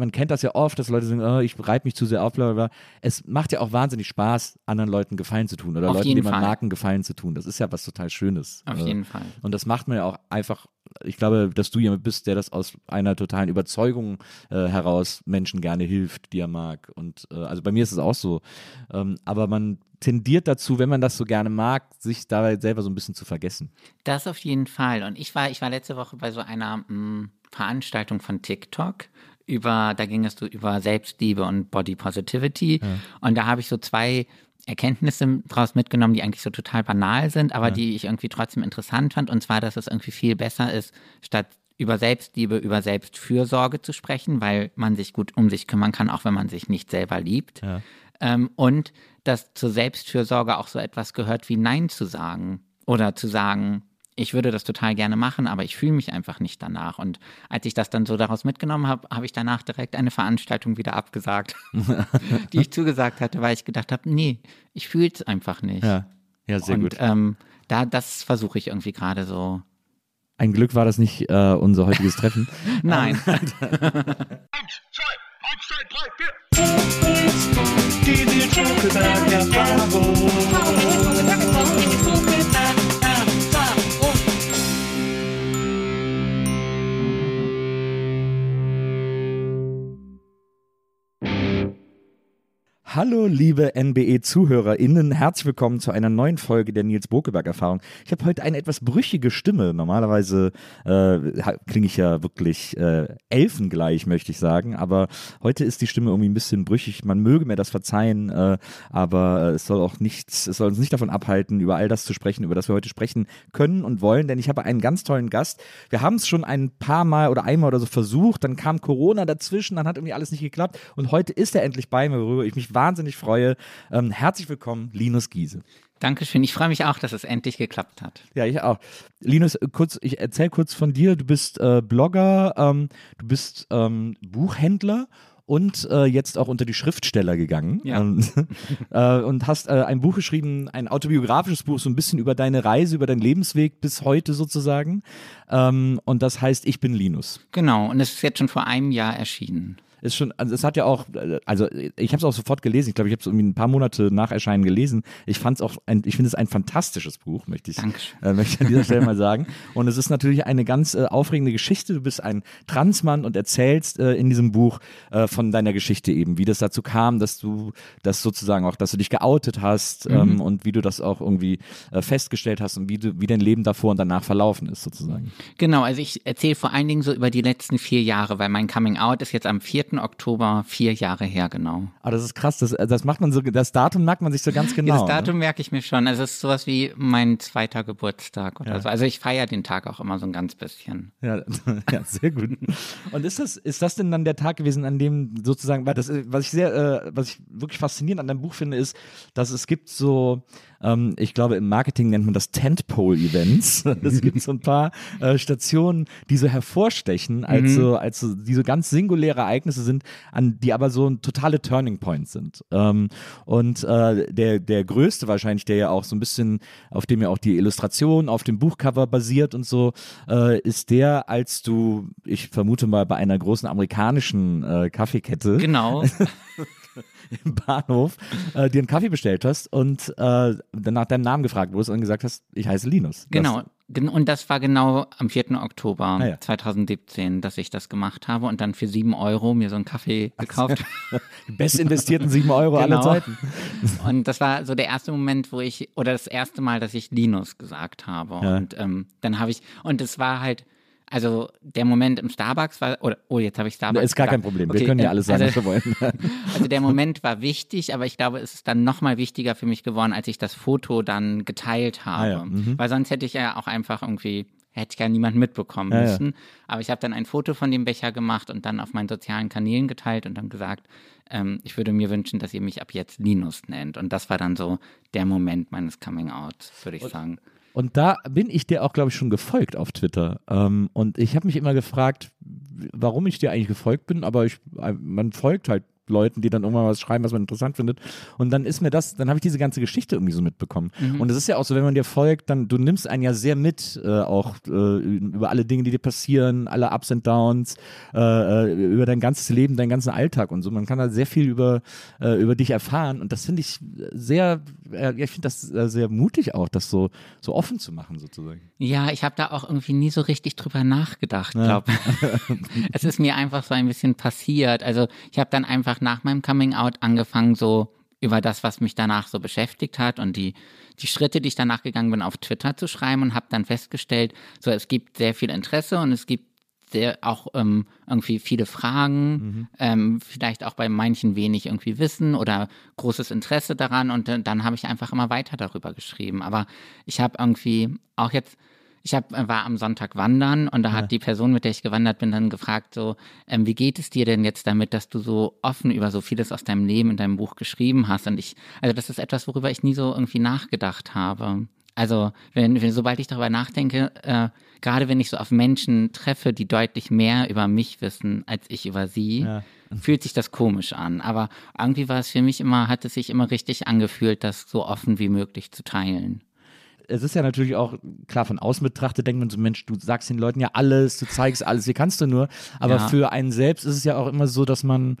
Man kennt das ja oft, dass Leute sagen, oh, ich reibe mich zu sehr auf, bla, bla, bla. Es macht ja auch wahnsinnig Spaß, anderen Leuten Gefallen zu tun oder Auf Leuten, die man. Marken Gefallen zu tun. Das ist ja was total Schönes. Auf Äh, jeden Fall. Und das macht man ja auch einfach, ich glaube, dass du jemand bist, der das aus einer totalen Überzeugung äh, heraus Menschen gerne hilft, die er mag. Und äh, also bei mir ist es auch so. Ähm, aber man tendiert dazu, wenn man das so gerne mag, sich dabei selber so ein bisschen zu vergessen. Das auf jeden Fall. Und ich war, ich war letzte Woche bei so einer mh, Veranstaltung von TikTok über, da ging es so über Selbstliebe und Body Positivity. Und da habe ich so zwei Erkenntnisse draus mitgenommen, die eigentlich so total banal sind, aber die ich irgendwie trotzdem interessant fand. Und zwar, dass es irgendwie viel besser ist, statt über Selbstliebe, über Selbstfürsorge zu sprechen, weil man sich gut um sich kümmern kann, auch wenn man sich nicht selber liebt. Ähm, und dass zur Selbstfürsorge auch so etwas gehört wie Nein zu sagen oder zu sagen, ich würde das total gerne machen, aber ich fühle mich einfach nicht danach. Und als ich das dann so daraus mitgenommen habe, habe ich danach direkt eine Veranstaltung wieder abgesagt, die ich zugesagt hatte, weil ich gedacht habe, nee, ich fühle es einfach nicht. Ja, ja sehr Und gut. ähm, da, das versuche ich irgendwie gerade so. Ein Glück war das nicht äh, unser heutiges Treffen. Nein. Hallo, liebe NBE-ZuhörerInnen, herzlich willkommen zu einer neuen Folge der Nils Bokeberg-Erfahrung. Ich habe heute eine etwas brüchige Stimme. Normalerweise äh, klinge ich ja wirklich äh, elfengleich, möchte ich sagen, aber heute ist die Stimme irgendwie ein bisschen brüchig. Man möge mir das verzeihen, äh, aber es soll auch nichts, es soll uns nicht davon abhalten, über all das zu sprechen, über das wir heute sprechen können und wollen, denn ich habe einen ganz tollen Gast. Wir haben es schon ein paar Mal oder einmal oder so versucht, dann kam Corona dazwischen, dann hat irgendwie alles nicht geklappt und heute ist er endlich bei mir, worüber ich mich wahnsinnig freue. Ähm, herzlich willkommen, Linus Giese. Dankeschön. Ich freue mich auch, dass es endlich geklappt hat. Ja, ich auch. Linus, kurz, ich erzähl kurz von dir. Du bist äh, Blogger, ähm, du bist ähm, Buchhändler und äh, jetzt auch unter die Schriftsteller gegangen Ja. ähm, äh, und hast äh, ein Buch geschrieben, ein autobiografisches Buch, so ein bisschen über deine Reise, über deinen Lebensweg bis heute sozusagen. Ähm, und das heißt, ich bin Linus. Genau. Und es ist jetzt schon vor einem Jahr erschienen. Ist schon, also es hat ja auch, also ich habe es auch sofort gelesen. Ich glaube, ich habe es irgendwie ein paar Monate nach Erscheinen gelesen. Ich fand es auch, ein, ich finde es ein fantastisches Buch, möchte ich, äh, möchte ich an dieser Stelle mal sagen. Und es ist natürlich eine ganz äh, aufregende Geschichte. Du bist ein Transmann und erzählst äh, in diesem Buch äh, von deiner Geschichte eben, wie das dazu kam, dass du das sozusagen auch, dass du dich geoutet hast ähm, und wie du das auch irgendwie äh, festgestellt hast und wie du, wie dein Leben davor und danach verlaufen ist sozusagen. Genau, also ich erzähle vor allen Dingen so über die letzten vier Jahre, weil mein Coming Out ist jetzt am 4. Oktober vier Jahre her, genau. Aber das ist krass, das, das macht man so, das Datum merkt man sich so ganz genau. Dieses ne? Datum merke ich mir schon. Also es ist sowas wie mein zweiter Geburtstag oder Ja. so. Also ich feiere den Tag auch immer so ein ganz bisschen. Ja, ja, sehr gut. Und ist das, ist das denn dann der Tag gewesen, an dem sozusagen, weil das, äh, was ich sehr, äh, was ich wirklich faszinierend an deinem Buch finde, ist, dass es gibt so, ähm, ich glaube, im Marketing nennt man das Tentpole-Events. Es gibt so ein paar äh, Stationen, die so hervorstechen, als so, als so, die so ganz singuläre Ereignisse sind, an die aber so ein totale Turning Points sind. Ähm, und äh, der, der größte wahrscheinlich, der ja auch so ein bisschen, auf dem ja auch die Illustration auf dem Buchcover basiert und so, äh, ist der, als du, ich vermute mal, bei einer großen amerikanischen äh, Kaffeekette Genau. im Bahnhof äh, dir einen Kaffee bestellt hast und äh, nach deinem Namen gefragt wurdest und gesagt hast, ich heiße Linus. Genau. Gen- Und das war genau am 4. Oktober Ah ja. 2017, dass ich das gemacht habe und dann für sieben Euro mir so einen Kaffee gekauft. Best investierten sieben Euro aller Genau. Zeiten. Und das war so der erste Moment, wo ich, oder das erste Mal, dass ich Linus gesagt habe. Ja. Und ähm, dann habe ich, und es war halt, also der Moment im Starbucks war, oder, oh, jetzt habe ich Starbucks. Ist gar kein gesagt. Problem. Wir Okay, können ja äh, alles sagen, also, was wir wollen. Also der Moment war wichtig, aber ich glaube, es ist dann nochmal wichtiger für mich geworden, als ich das Foto dann geteilt habe. Ah ja, mhm. Weil sonst hätte ich ja auch einfach irgendwie, hätte ich ja niemand mitbekommen Ja, ja. müssen. Aber ich habe dann ein Foto von dem Becher gemacht und dann auf meinen sozialen Kanälen geteilt und dann gesagt, ähm, ich würde mir wünschen, dass ihr mich ab jetzt Linus nennt. Und das war dann so der Moment meines Coming-Outs, würde ich sagen. Und da bin ich dir auch, glaube ich, schon gefolgt auf Twitter. Ähm, und ich habe mich immer gefragt, warum ich dir eigentlich gefolgt bin, aber ich, äh, man folgt halt Leuten, die dann irgendwann was schreiben, was man interessant findet. Und dann ist mir das, dann habe ich diese ganze Geschichte irgendwie so mitbekommen. Und es ist ja auch so, wenn man dir folgt, dann du nimmst einen ja sehr mit, äh, auch äh, über alle Dinge, die dir passieren, alle Ups und Downs, äh, äh, über dein ganzes Leben, deinen ganzen Alltag und so. Man kann da sehr viel über, äh, über dich erfahren. Und das finde ich sehr, äh, ja, ich finde das sehr mutig auch, das so, so offen zu machen, sozusagen. Ja, ich habe da auch irgendwie nie so richtig drüber nachgedacht, glaube Es ist mir einfach so ein bisschen passiert. Also ich habe dann einfach nach meinem Coming Out angefangen, so über das, was mich danach so beschäftigt hat und die, die Schritte, die ich danach gegangen bin, auf Twitter zu schreiben und habe dann festgestellt, so es gibt sehr viel Interesse und es gibt sehr auch ähm, irgendwie viele Fragen, ähm, vielleicht auch bei manchen wenig irgendwie Wissen oder großes Interesse daran und äh, dann habe ich einfach immer weiter darüber geschrieben. Aber ich habe irgendwie auch jetzt, ich hab, äh, war am Sonntag wandern und da hat die Person, mit der ich gewandert bin, dann gefragt so, ähm, wie geht es dir denn jetzt damit, dass du so offen über so vieles aus deinem Leben in deinem Buch geschrieben hast? Und ich, also das ist etwas, worüber ich nie so irgendwie nachgedacht habe. Also, wenn, wenn sobald ich darüber nachdenke, äh, gerade wenn ich so auf Menschen treffe, die deutlich mehr über mich wissen als ich über sie, fühlt sich das komisch an. Aber irgendwie war es für mich immer, hat es sich immer richtig angefühlt, das so offen wie möglich zu teilen. Es ist ja natürlich auch, klar, von außen betrachtet denkt man so, Mensch, du sagst den Leuten ja alles, du zeigst alles, wie kannst du nur. Aber Ja. für einen selbst ist es ja auch immer so, dass man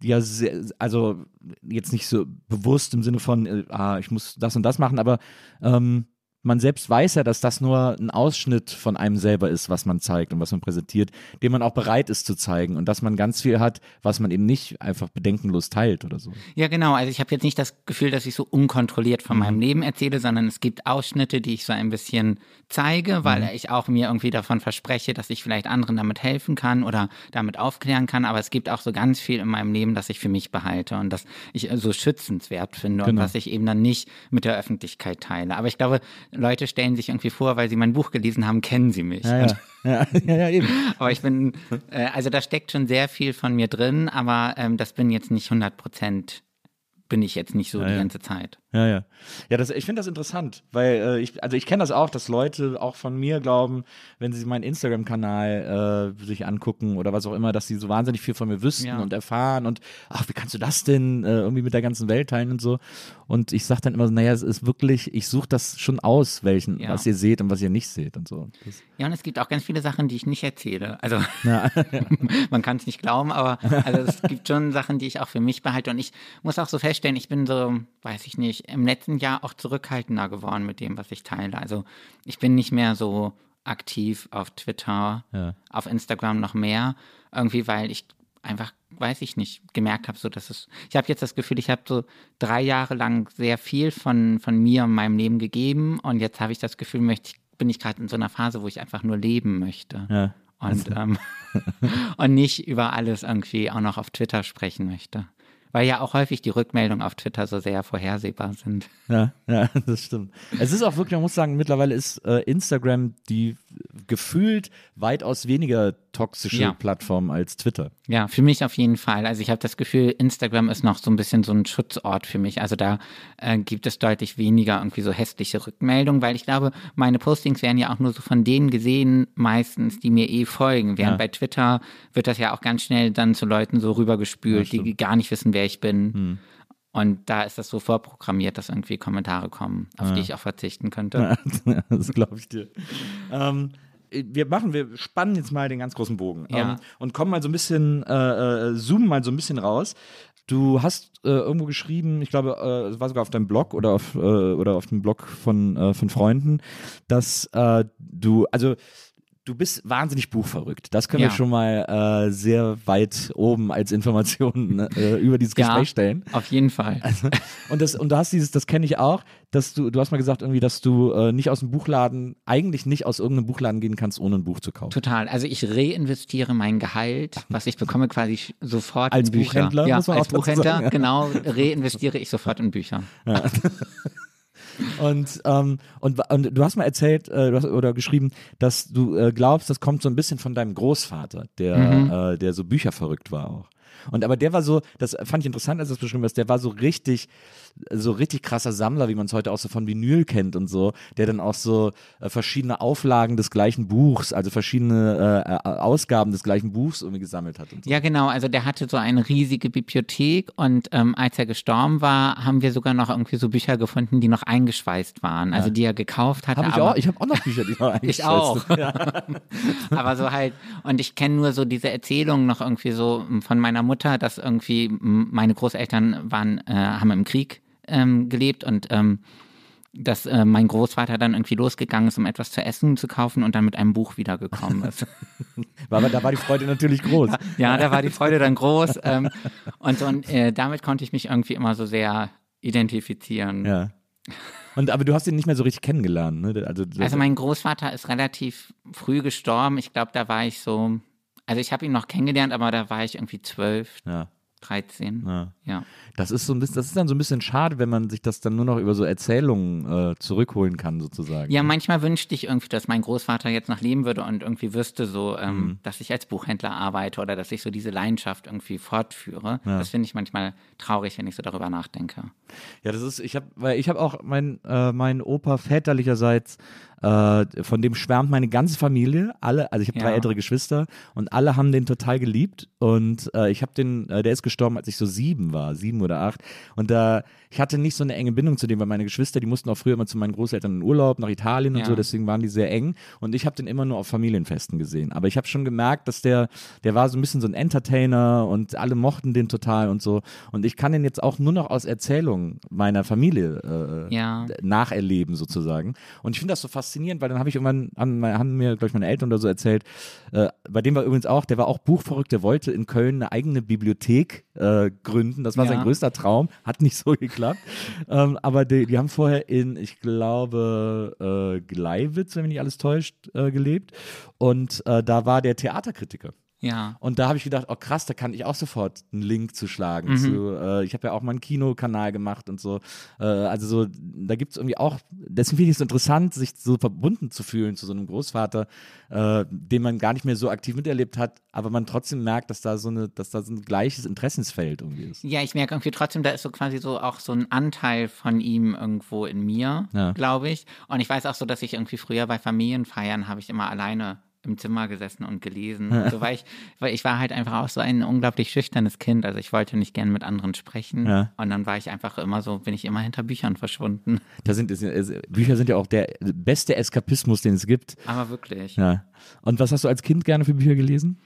ja, sehr, also jetzt nicht so bewusst im Sinne von, äh, ah, ich muss das und das machen, aber ähm, man selbst weiß ja, dass das nur ein Ausschnitt von einem selber ist, was man zeigt und was man präsentiert, den man auch bereit ist zu zeigen und dass man ganz viel hat, was man eben nicht einfach bedenkenlos teilt oder so. Ja, genau. Also ich habe jetzt nicht das Gefühl, dass ich so unkontrolliert von meinem Leben erzähle, sondern es gibt Ausschnitte, die ich so ein bisschen zeige, weil ich auch mir irgendwie davon verspreche, dass ich vielleicht anderen damit helfen kann oder damit aufklären kann. Aber es gibt auch so ganz viel in meinem Leben, das ich für mich behalte und das ich so schützenswert finde und Genau. was ich eben dann nicht mit der Öffentlichkeit teile. Aber ich glaube, Leute stellen sich irgendwie vor, weil sie mein Buch gelesen haben, kennen sie mich. Ja, ja, ja, ja, eben. Aber ich bin, äh, also da steckt schon sehr viel von mir drin, aber ähm, das bin jetzt nicht 100 Prozent, bin ich jetzt nicht so die ganze Zeit. Ja, ja. Ja, das, ich finde das interessant, weil äh, ich, also ich kenne das auch, dass Leute auch von mir glauben, wenn sie meinen Instagram-Kanal äh, sich angucken oder was auch immer, dass sie so wahnsinnig viel von mir wüssten Ja. und erfahren und ach, wie kannst du das denn äh, irgendwie mit der ganzen Welt teilen und so. Und ich sage dann immer, so, naja, es ist wirklich, ich suche das schon aus, welchen, Ja. was ihr seht und was ihr nicht seht und so. Das, Ja, und es gibt auch ganz viele Sachen, die ich nicht erzähle. Also ja, man kann es nicht glauben, aber also es gibt schon Sachen, die ich auch für mich behalte. Und ich muss auch so feststellen, ich bin so, weiß ich nicht, im letzten Jahr auch zurückhaltender geworden mit dem, was ich teile. Also ich bin nicht mehr so aktiv auf Twitter, Ja. auf Instagram noch mehr. Irgendwie, weil ich einfach, weiß ich nicht, gemerkt habe, so dass es, ich habe jetzt das Gefühl, ich habe so drei Jahre lang sehr viel von, von mir und meinem Leben gegeben und jetzt habe ich das Gefühl, möchte ich, bin ich gerade in so einer Phase, wo ich einfach nur leben möchte. ja. Und, ähm, und nicht über alles irgendwie auch noch auf Twitter sprechen möchte. Weil ja auch häufig die Rückmeldungen auf Twitter so sehr vorhersehbar sind. Ja, ja, das stimmt. Es ist auch wirklich, man muss sagen, mittlerweile ist äh, Instagram die gefühlt weitaus weniger toxische Ja. Plattform als Twitter. Ja, für mich auf jeden Fall. Also ich habe das Gefühl, Instagram ist noch so ein bisschen so ein Schutzort für mich. Also da äh, gibt es deutlich weniger irgendwie so hässliche Rückmeldungen, weil ich glaube, meine Postings werden ja auch nur so von denen gesehen, meistens, die mir eh folgen. Während Ja. bei Twitter wird das ja auch ganz schnell dann zu Leuten so rübergespült, die gar nicht wissen, wer ich bin. Und da ist das so vorprogrammiert, dass irgendwie Kommentare kommen, auf die ich auch verzichten könnte. das glaube ich dir. Ähm, wir machen, wir spannen jetzt mal den ganz großen Bogen Ja. ähm, und kommen mal so ein bisschen, äh, äh, zoomen mal so ein bisschen raus. du hast äh, irgendwo geschrieben, ich glaube, äh, es war sogar auf deinem Blog oder auf, äh, oder auf dem Blog von, äh, von Freunden, dass äh, du, also du bist wahnsinnig buchverrückt. Das können Ja. wir schon mal äh, sehr weit oben als Informationen äh, über dieses Ja. Gespräch stellen. Auf jeden Fall. Und das und du hast dieses, das kenne ich auch, dass du, du hast mal gesagt irgendwie, dass du äh, nicht aus dem Buchladen, eigentlich nicht aus irgendeinem Buchladen gehen kannst, ohne ein Buch zu kaufen. Total. Also ich reinvestiere mein Gehalt, was ich bekomme, quasi sofort Als in Bücher. Buchhändler, ja, als Buchhändler, sagen, ja. genau, reinvestiere ich sofort in Bücher. Und, ähm, und, und du hast mal erzählt äh, du hast, oder geschrieben, dass du äh, glaubst, das kommt so ein bisschen von deinem Großvater, der, Mhm. äh, der so bücherverrückt war auch. Und aber der war so, das fand ich interessant, als du das beschrieben hast, der war so richtig, so richtig krasser Sammler, wie man es heute auch so von Vinyl kennt und so, der dann auch so äh, verschiedene Auflagen des gleichen Buchs, also verschiedene äh, äh, Ausgaben des gleichen Buchs irgendwie gesammelt hat und so. Ja, genau. Also der hatte so eine riesige Bibliothek und ähm, als er gestorben war, haben wir sogar noch irgendwie so Bücher gefunden, die noch eingeschweißt waren. Also die er gekauft hatte. Hab ich auch, ich habe auch noch Bücher, die noch Ich eingeschweißt auch. sind. Ja. Aber so halt, und ich kenne nur so diese Erzählung noch irgendwie so von meiner Mutter, dass irgendwie meine Großeltern waren, äh, haben im Krieg ähm, gelebt und ähm, dass äh, mein Großvater dann irgendwie losgegangen ist, um etwas zu essen zu kaufen und dann mit einem Buch wiedergekommen ist. War, aber da war die Freude natürlich groß. ja, da war die Freude dann groß. Ähm, und und äh, damit konnte ich mich irgendwie immer so sehr identifizieren. Ja. Und aber du hast ihn nicht mehr so richtig kennengelernt, ne? Also, Also mein Großvater ist relativ früh gestorben. Ich glaube, da war ich so, also ich habe ihn noch kennengelernt, aber da war ich irgendwie zwölf, ja, 13. ja. Ja. Das ist so ein bisschen, das ist dann so ein bisschen schade, wenn man sich das dann nur noch über so Erzählungen äh, zurückholen kann, sozusagen. Ja, manchmal wünschte ich irgendwie, dass mein Großvater jetzt noch leben würde und irgendwie wüsste so, ähm, Mhm. dass ich als Buchhändler arbeite oder dass ich so diese Leidenschaft irgendwie fortführe. Das finde ich manchmal traurig, wenn ich so darüber nachdenke. Ja, das ist, ich habe, weil ich habe auch mein, äh, mein Opa väterlicherseits, äh, von dem schwärmt meine ganze Familie, alle, also ich habe drei Ja. ältere Geschwister und alle haben den total geliebt und äh, ich habe den, äh, der ist gestorben, als ich so sieben war, sieben oder acht und da, ich hatte nicht so eine enge Bindung zu dem, weil meine Geschwister, die mussten auch früher immer zu meinen Großeltern in Urlaub nach Italien und Ja. so, deswegen waren die sehr eng und ich habe den immer nur auf Familienfesten gesehen, aber ich habe schon gemerkt, dass der, der war so ein bisschen so ein Entertainer und alle mochten den total und so und ich kann den jetzt auch nur noch aus Erzählungen meiner Familie äh, Ja. nacherleben sozusagen. Und ich finde das so faszinierend, weil dann habe ich irgendwann, haben, haben mir, glaube ich, meine Eltern oder so erzählt, äh, bei dem war übrigens auch, der war auch buchverrückt, der wollte in Köln eine eigene Bibliothek äh, gründen. Das war Ja. sein größter Traum, hat nicht so geklappt. ähm, aber die, die haben vorher in, ich glaube, äh, Gleiwitz, wenn mich nicht alles täuscht, äh, gelebt. Und äh, da war der Theaterkritiker. Ja. Und da habe ich gedacht, oh krass, da kann ich auch sofort einen Link zu schlagen. Mhm. Zu, äh, ich habe ja auch mal einen Kinokanal gemacht und so. Äh, also so, da gibt es irgendwie auch, deswegen finde ich es interessant, sich so verbunden zu fühlen zu so einem Großvater, äh, den man gar nicht mehr so aktiv miterlebt hat, aber man trotzdem merkt, dass da so eine, dass da so ein gleiches Interessensfeld irgendwie ist. Ja, ich merke irgendwie trotzdem, da ist so quasi so auch so ein Anteil von ihm irgendwo in mir, Ja. glaube ich. Und ich weiß auch so, dass ich irgendwie früher bei Familienfeiern habe ich immer alleine im Zimmer gesessen und gelesen. Und so, weil, ich, weil ich war halt einfach auch so ein unglaublich schüchternes Kind. Also ich wollte nicht gern mit anderen sprechen. Ja. Und dann war ich einfach immer so, bin ich immer hinter Büchern verschwunden. Da sind, es- Bücher sind ja auch der beste Eskapismus, den es gibt. Aber wirklich. Ja. Und was hast du als Kind gerne für Bücher gelesen?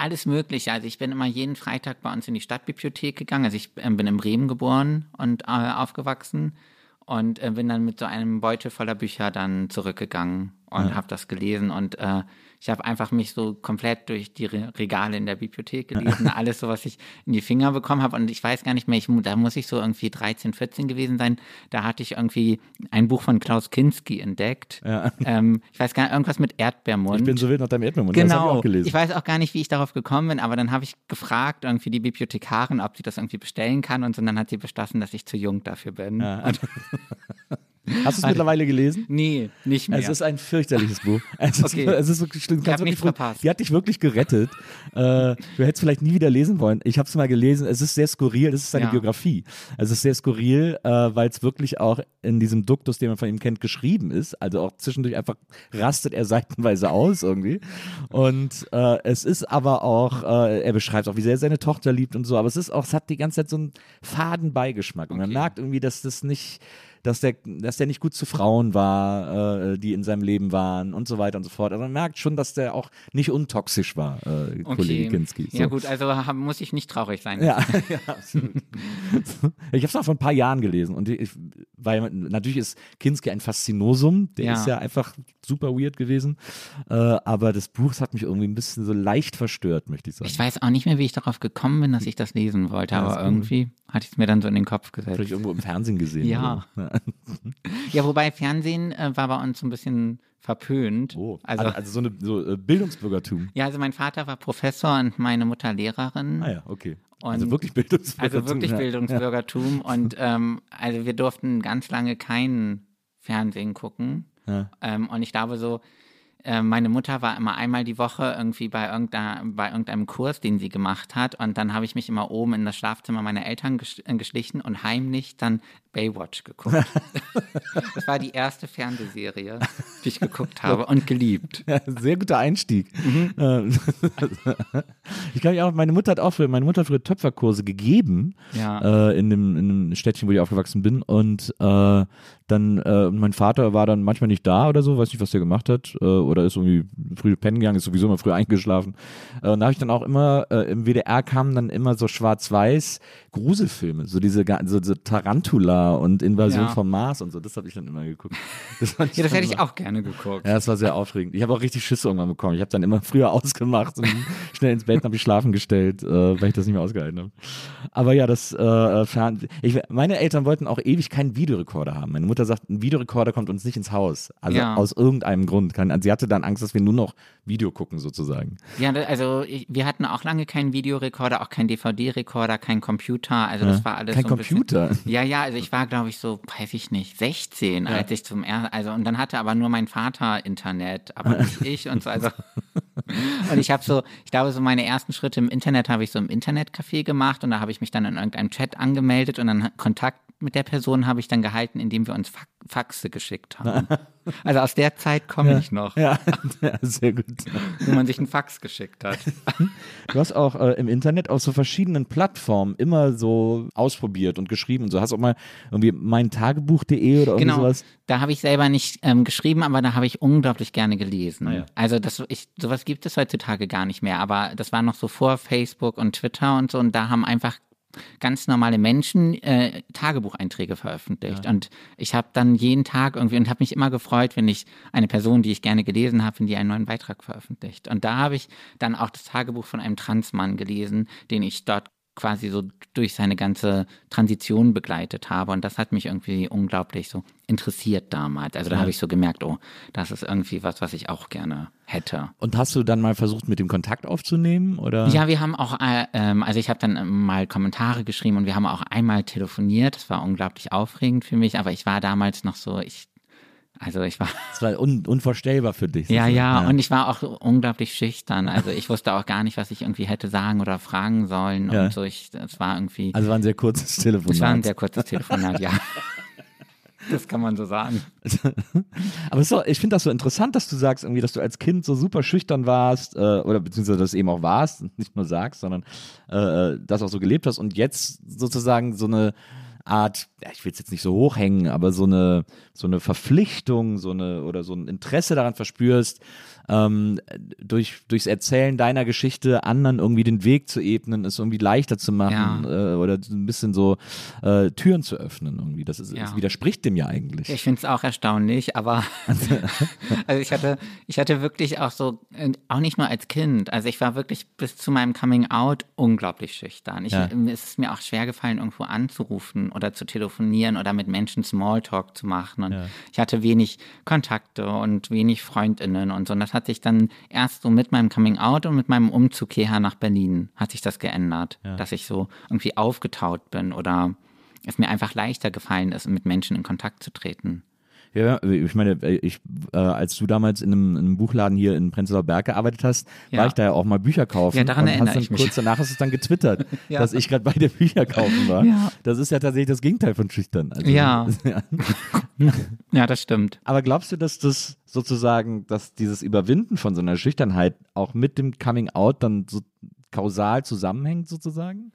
Alles Mögliche. Also ich bin immer jeden Freitag bei uns in die Stadtbibliothek gegangen. Also ich ähm, bin in Bremen geboren und äh, aufgewachsen und äh, bin dann mit so einem Beutel voller Bücher dann zurückgegangen und habe das gelesen und äh, ich habe einfach mich so komplett durch die Re Regale in der Bibliothek gelesen, alles so, was ich in die Finger bekommen habe und ich weiß gar nicht mehr, ich, da muss ich so irgendwie 13, 14 gewesen sein, da hatte ich irgendwie ein Buch von Klaus Kinski entdeckt. Ähm, ich weiß gar nicht, irgendwas mit Erdbeermund. Ich bin so wild nach deinem Erdbeermund. Ich Genau. gelesen. Ich weiß auch gar nicht, wie ich darauf gekommen bin, aber dann habe ich gefragt, irgendwie die Bibliothekarin, ob sie das irgendwie bestellen kann und so, dann hat sie beschlossen, dass ich zu jung dafür bin. Und, Hast du es mittlerweile gelesen? nee, nicht mehr. Es ist ein fürchterliches Buch. Es ist, Okay. es ist wirklich schlimm. Ich kannst hab wirklich nichts froh- verpasst. Die hat dich wirklich gerettet. äh, du hättest vielleicht nie wieder lesen wollen. Ich habe es mal gelesen. Es ist sehr skurril. Es ist seine Ja. Biografie. Es ist sehr skurril, äh, weil es wirklich auch in diesem Duktus, den man von ihm kennt, geschrieben ist. Also auch zwischendurch einfach rastet er seitenweise aus irgendwie. Und äh, es ist aber auch, äh, er beschreibt auch, wie sehr er seine Tochter liebt und so. Aber es ist auch, es hat die ganze Zeit so einen faden Beigeschmack. Und man Okay. merkt irgendwie, dass das nicht dass der, dass der nicht gut zu Frauen war, äh, die in seinem Leben waren und so weiter und so fort. Also man merkt schon, dass der auch nicht untoxisch war, äh, Kollege Kinski. So. Ja gut, also muss ich nicht traurig sein. Ja, ja absolut. ich habe es auch vor ein paar Jahren gelesen und ich, weil natürlich ist Kinski ein Faszinosum, der Ja. ist ja einfach super weird gewesen, äh, aber das Buch hat mich irgendwie ein bisschen so leicht verstört, möchte ich sagen. Ich weiß auch nicht mehr, wie ich darauf gekommen bin, dass ich das lesen wollte, Ja, aber irgendwie hatte ich es mir dann so in den Kopf gesetzt. Vielleicht irgendwo im Fernsehen gesehen. Ja. oder? Ja, wobei Fernsehen äh, war bei uns so ein bisschen verpönt. Oh, Also, also, also so eine so, äh, Bildungsbürgertum. ja, also mein Vater war Professor und meine Mutter Lehrerin. Ah ja, okay. Und- also wirklich Bildungsbürgertum. Also wirklich ja. Bildungsbürgertum. Und ähm, also wir durften ganz lange kein Fernsehen gucken. Ja. Ähm, und ich glaube so, äh, meine Mutter war immer einmal die Woche irgendwie bei, irgendeiner, bei irgendeinem Kurs, den sie gemacht hat. Und dann habe ich mich immer oben in das Schlafzimmer meiner Eltern äh, geschlichen und heimlich dann Baywatch geguckt. das war die erste Fernsehserie, die ich geguckt habe und geliebt. Ja, sehr guter Einstieg. Mhm. Ähm, ich glaube auch, meine Mutter hat auch früher, meine Mutter hat früher Töpferkurse gegeben Ja. äh, in, dem, in dem Städtchen, wo ich aufgewachsen bin. Und äh, dann, äh, mein Vater war dann manchmal nicht da oder so, weiß nicht, was der gemacht hat. Äh, oder ist irgendwie früh pennen gegangen, ist sowieso immer früh eingeschlafen. Äh, und da habe ich dann auch immer, äh, im WDR kamen dann immer so schwarz-weiß Gruselfilme, so diese so, so Tarantula und Invasion Ja. vom Mars und so. Das habe ich dann immer geguckt. Das, Ja, das hätte ich auch gerne geguckt. ja, das war sehr aufregend. Ich habe auch richtig Schüsse irgendwann bekommen. Ich habe dann immer früher ausgemacht und schnell ins Bett habe ich schlafen gestellt, äh, weil ich das nicht mehr ausgehalten habe. Aber ja, das äh, Fern ich, meine Eltern wollten auch ewig keinen Videorekorder haben. Meine Mutter sagt, ein Videorekorder kommt uns nicht ins Haus. Also Ja. aus irgendeinem Grund. Also sie hatte dann Angst, dass wir nur noch Video gucken sozusagen. Ja, also ich, wir hatten auch lange keinen Videorekorder, auch keinen DVD-Rekorder, keinen Computer. Also das war alles Kein so Computer. Bisschen, ja, ja, also ich war, glaube ich, so, weiß ich nicht, 16, als ich zum ersten, also und dann hatte aber nur mein Vater Internet, aber nicht ich und so, also. Und ich habe so, ich glaube, so meine ersten Schritte im Internet habe ich so im Internetcafé gemacht und da habe ich mich dann in irgendeinem Chat angemeldet und dann Kontakt mit der Person habe ich dann gehalten, indem wir uns Fa Faxe geschickt haben. Also aus der Zeit komme ich noch, Ja, ja, sehr gut. wo man sich einen Fax geschickt hat. Du hast auch äh, im Internet auf so verschiedenen Plattformen immer so ausprobiert und geschrieben und so. Hast auch mal irgendwie meintagebuch.de oder Genau, sowas. da habe ich selber nicht ähm, geschrieben, aber da habe ich unglaublich gerne gelesen. Ah, ja. Also das, ich, sowas gibt es heutzutage gar nicht mehr, aber das war noch so vor Facebook und Twitter und so und da haben einfach ganz normale Menschen äh, Tagebucheinträge veröffentlicht. Und ich habe dann jeden Tag irgendwie und habe mich immer gefreut, wenn ich eine Person, die ich gerne gelesen habe, wenn die einen neuen Beitrag veröffentlicht. Und da habe ich dann auch das Tagebuch von einem Transmann gelesen, den ich dort quasi so durch seine ganze Transition begleitet habe. Und das hat mich irgendwie unglaublich so interessiert damals. Also da habe ich so gemerkt, oh, das ist irgendwie was, was ich auch gerne hätte. Und hast du dann mal versucht, mit dem Kontakt aufzunehmen? Oder? Ja, wir haben auch, äh, ähm, also ich habe dann mal Kommentare geschrieben und wir haben auch einmal telefoniert. Das war unglaublich aufregend für mich, aber ich war damals noch so, ich, also ich war, Das war un unvorstellbar für dich. ja, sozusagen. ja, und ich war auch unglaublich schüchtern. Also ich wusste auch gar nicht, was ich irgendwie hätte sagen oder fragen sollen Ja. und so. Ich, das war irgendwie. Also war ein sehr kurzes Telefonat. Das war ein sehr kurzes Telefonat, ja. Das kann man so sagen. Aber es doch, ich finde das so interessant, dass du sagst, irgendwie, dass du als Kind so super schüchtern warst, äh, oder beziehungsweise das eben auch warst, nicht nur sagst, sondern äh, das auch so gelebt hast und jetzt sozusagen so eine Art, ja, ich will es jetzt nicht so hochhängen, aber so eine, so eine Verpflichtung, so eine oder so ein Interesse daran verspürst, ähm, durch, durchs Erzählen deiner Geschichte anderen irgendwie den Weg zu ebnen, es irgendwie leichter zu machen äh, oder ein bisschen so äh, Türen zu öffnen irgendwie. Das, ist, Ja. das widerspricht dem ja eigentlich. Ich finde es auch erstaunlich, aber also ich hatte, ich hatte wirklich auch so, äh, auch nicht nur als Kind, also ich war wirklich bis zu meinem Coming Out unglaublich schüchtern. Ich, Ja. Es ist mir auch schwer gefallen, irgendwo anzurufen oder zu telefonieren oder mit Menschen Smalltalk zu machen. Und ich hatte wenig Kontakte und wenig FreundInnen und so. Und das hat sich dann erst so mit meinem Coming Out und mit meinem Umzug hierher nach Berlin hat sich das geändert, dass ich so irgendwie aufgetaut bin oder es mir einfach leichter gefallen ist, mit Menschen in Kontakt zu treten. Ja, ich meine, ich, äh, als du damals in einem, in einem Buchladen hier in Prenzlauer Berg gearbeitet hast, Ja. war ich da ja auch mal Bücher kaufen. Ja, daran und erinnere hast dann ich mich. Kurz danach hast du es dann getwittert, Ja. dass ich gerade bei der Bücher kaufen war. Ja. Das ist ja tatsächlich das Gegenteil von schüchtern. Also, Ja. Ja, das stimmt. Aber glaubst du, dass das sozusagen, dass dieses Überwinden von so einer Schüchternheit auch mit dem Coming Out dann so kausal zusammenhängt sozusagen?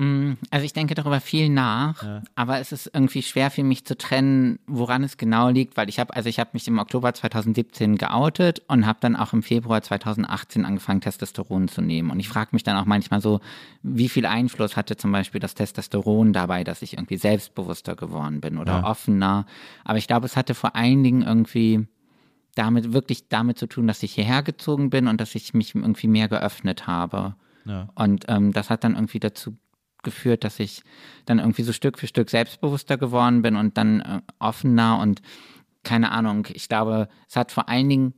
Mm, Also ich denke darüber viel nach, aber es ist irgendwie schwer für mich zu trennen, woran es genau liegt, weil ich habe, also ich habe mich im Oktober 2017 geoutet und habe dann auch im Februar 2018 angefangen, Testosteron zu nehmen. Und ich frage mich dann auch manchmal so, wie viel Einfluss hatte zum Beispiel das Testosteron dabei, dass ich irgendwie selbstbewusster geworden bin oder offener. Aber ich glaube, es hatte vor allen Dingen irgendwie damit wirklich damit zu tun, dass ich hierher gezogen bin und dass ich mich irgendwie mehr geöffnet habe. Und ähm, das hat dann irgendwie dazu geführt, dass ich dann irgendwie so Stück für Stück selbstbewusster geworden bin und dann äh, offener und keine Ahnung. Ich glaube, es hat vor allen Dingen,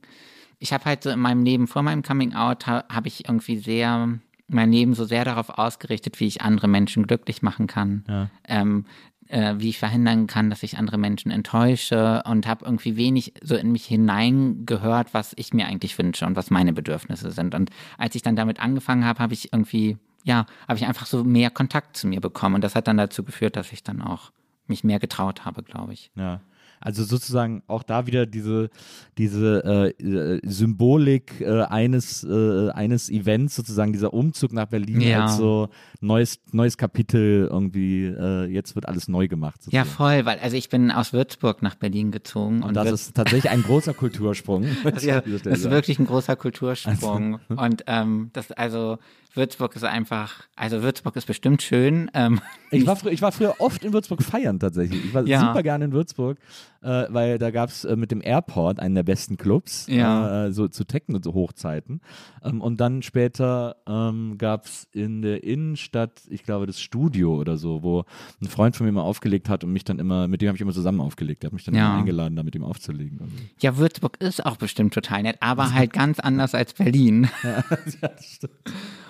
ich habe halt so in meinem Leben vor meinem Coming Out ha, habe ich irgendwie sehr mein Leben so sehr darauf ausgerichtet, wie ich andere Menschen glücklich machen kann, ähm, äh, wie ich verhindern kann, dass ich andere Menschen enttäusche und habe irgendwie wenig so in mich hineingehört, was ich mir eigentlich wünsche und was meine Bedürfnisse sind. Und als ich dann damit angefangen habe, habe ich irgendwie, ja, habe ich einfach so mehr Kontakt zu mir bekommen und das hat dann dazu geführt, dass ich dann auch mich mehr getraut habe, glaube ich. Ja. Also sozusagen auch da wieder diese, diese äh, Symbolik äh, eines, äh, eines Events, sozusagen dieser Umzug nach Berlin Ja. als so neues, neues Kapitel irgendwie, äh, jetzt wird alles neu gemacht. Ja, Sozusagen. voll, weil also ich bin aus Würzburg nach Berlin gezogen und, Und das ist tatsächlich ein großer Kultursprung. Ja, das ist wirklich ein großer Kultursprung. Und ähm, das, also Würzburg ist einfach, also Würzburg ist bestimmt schön. Ähm, Ich war, ich war früher oft in Würzburg feiern tatsächlich. Ich war Ja. super gerne in Würzburg, äh, weil da gab es äh, mit dem Airport einen der besten Clubs, Ja. äh, so zu Techno-Hochzeiten. Ähm, und dann später ähm, gab es in der Innenstadt, ich glaube, das Studio oder so, wo ein Freund von mir mal aufgelegt hat und mich dann immer, mit dem habe ich immer zusammen aufgelegt. Der hat mich dann Ja. immer eingeladen, da mit ihm aufzulegen. Also. ja, Würzburg ist auch bestimmt total nett, aber halt ganz anders als Berlin. ja, das stimmt.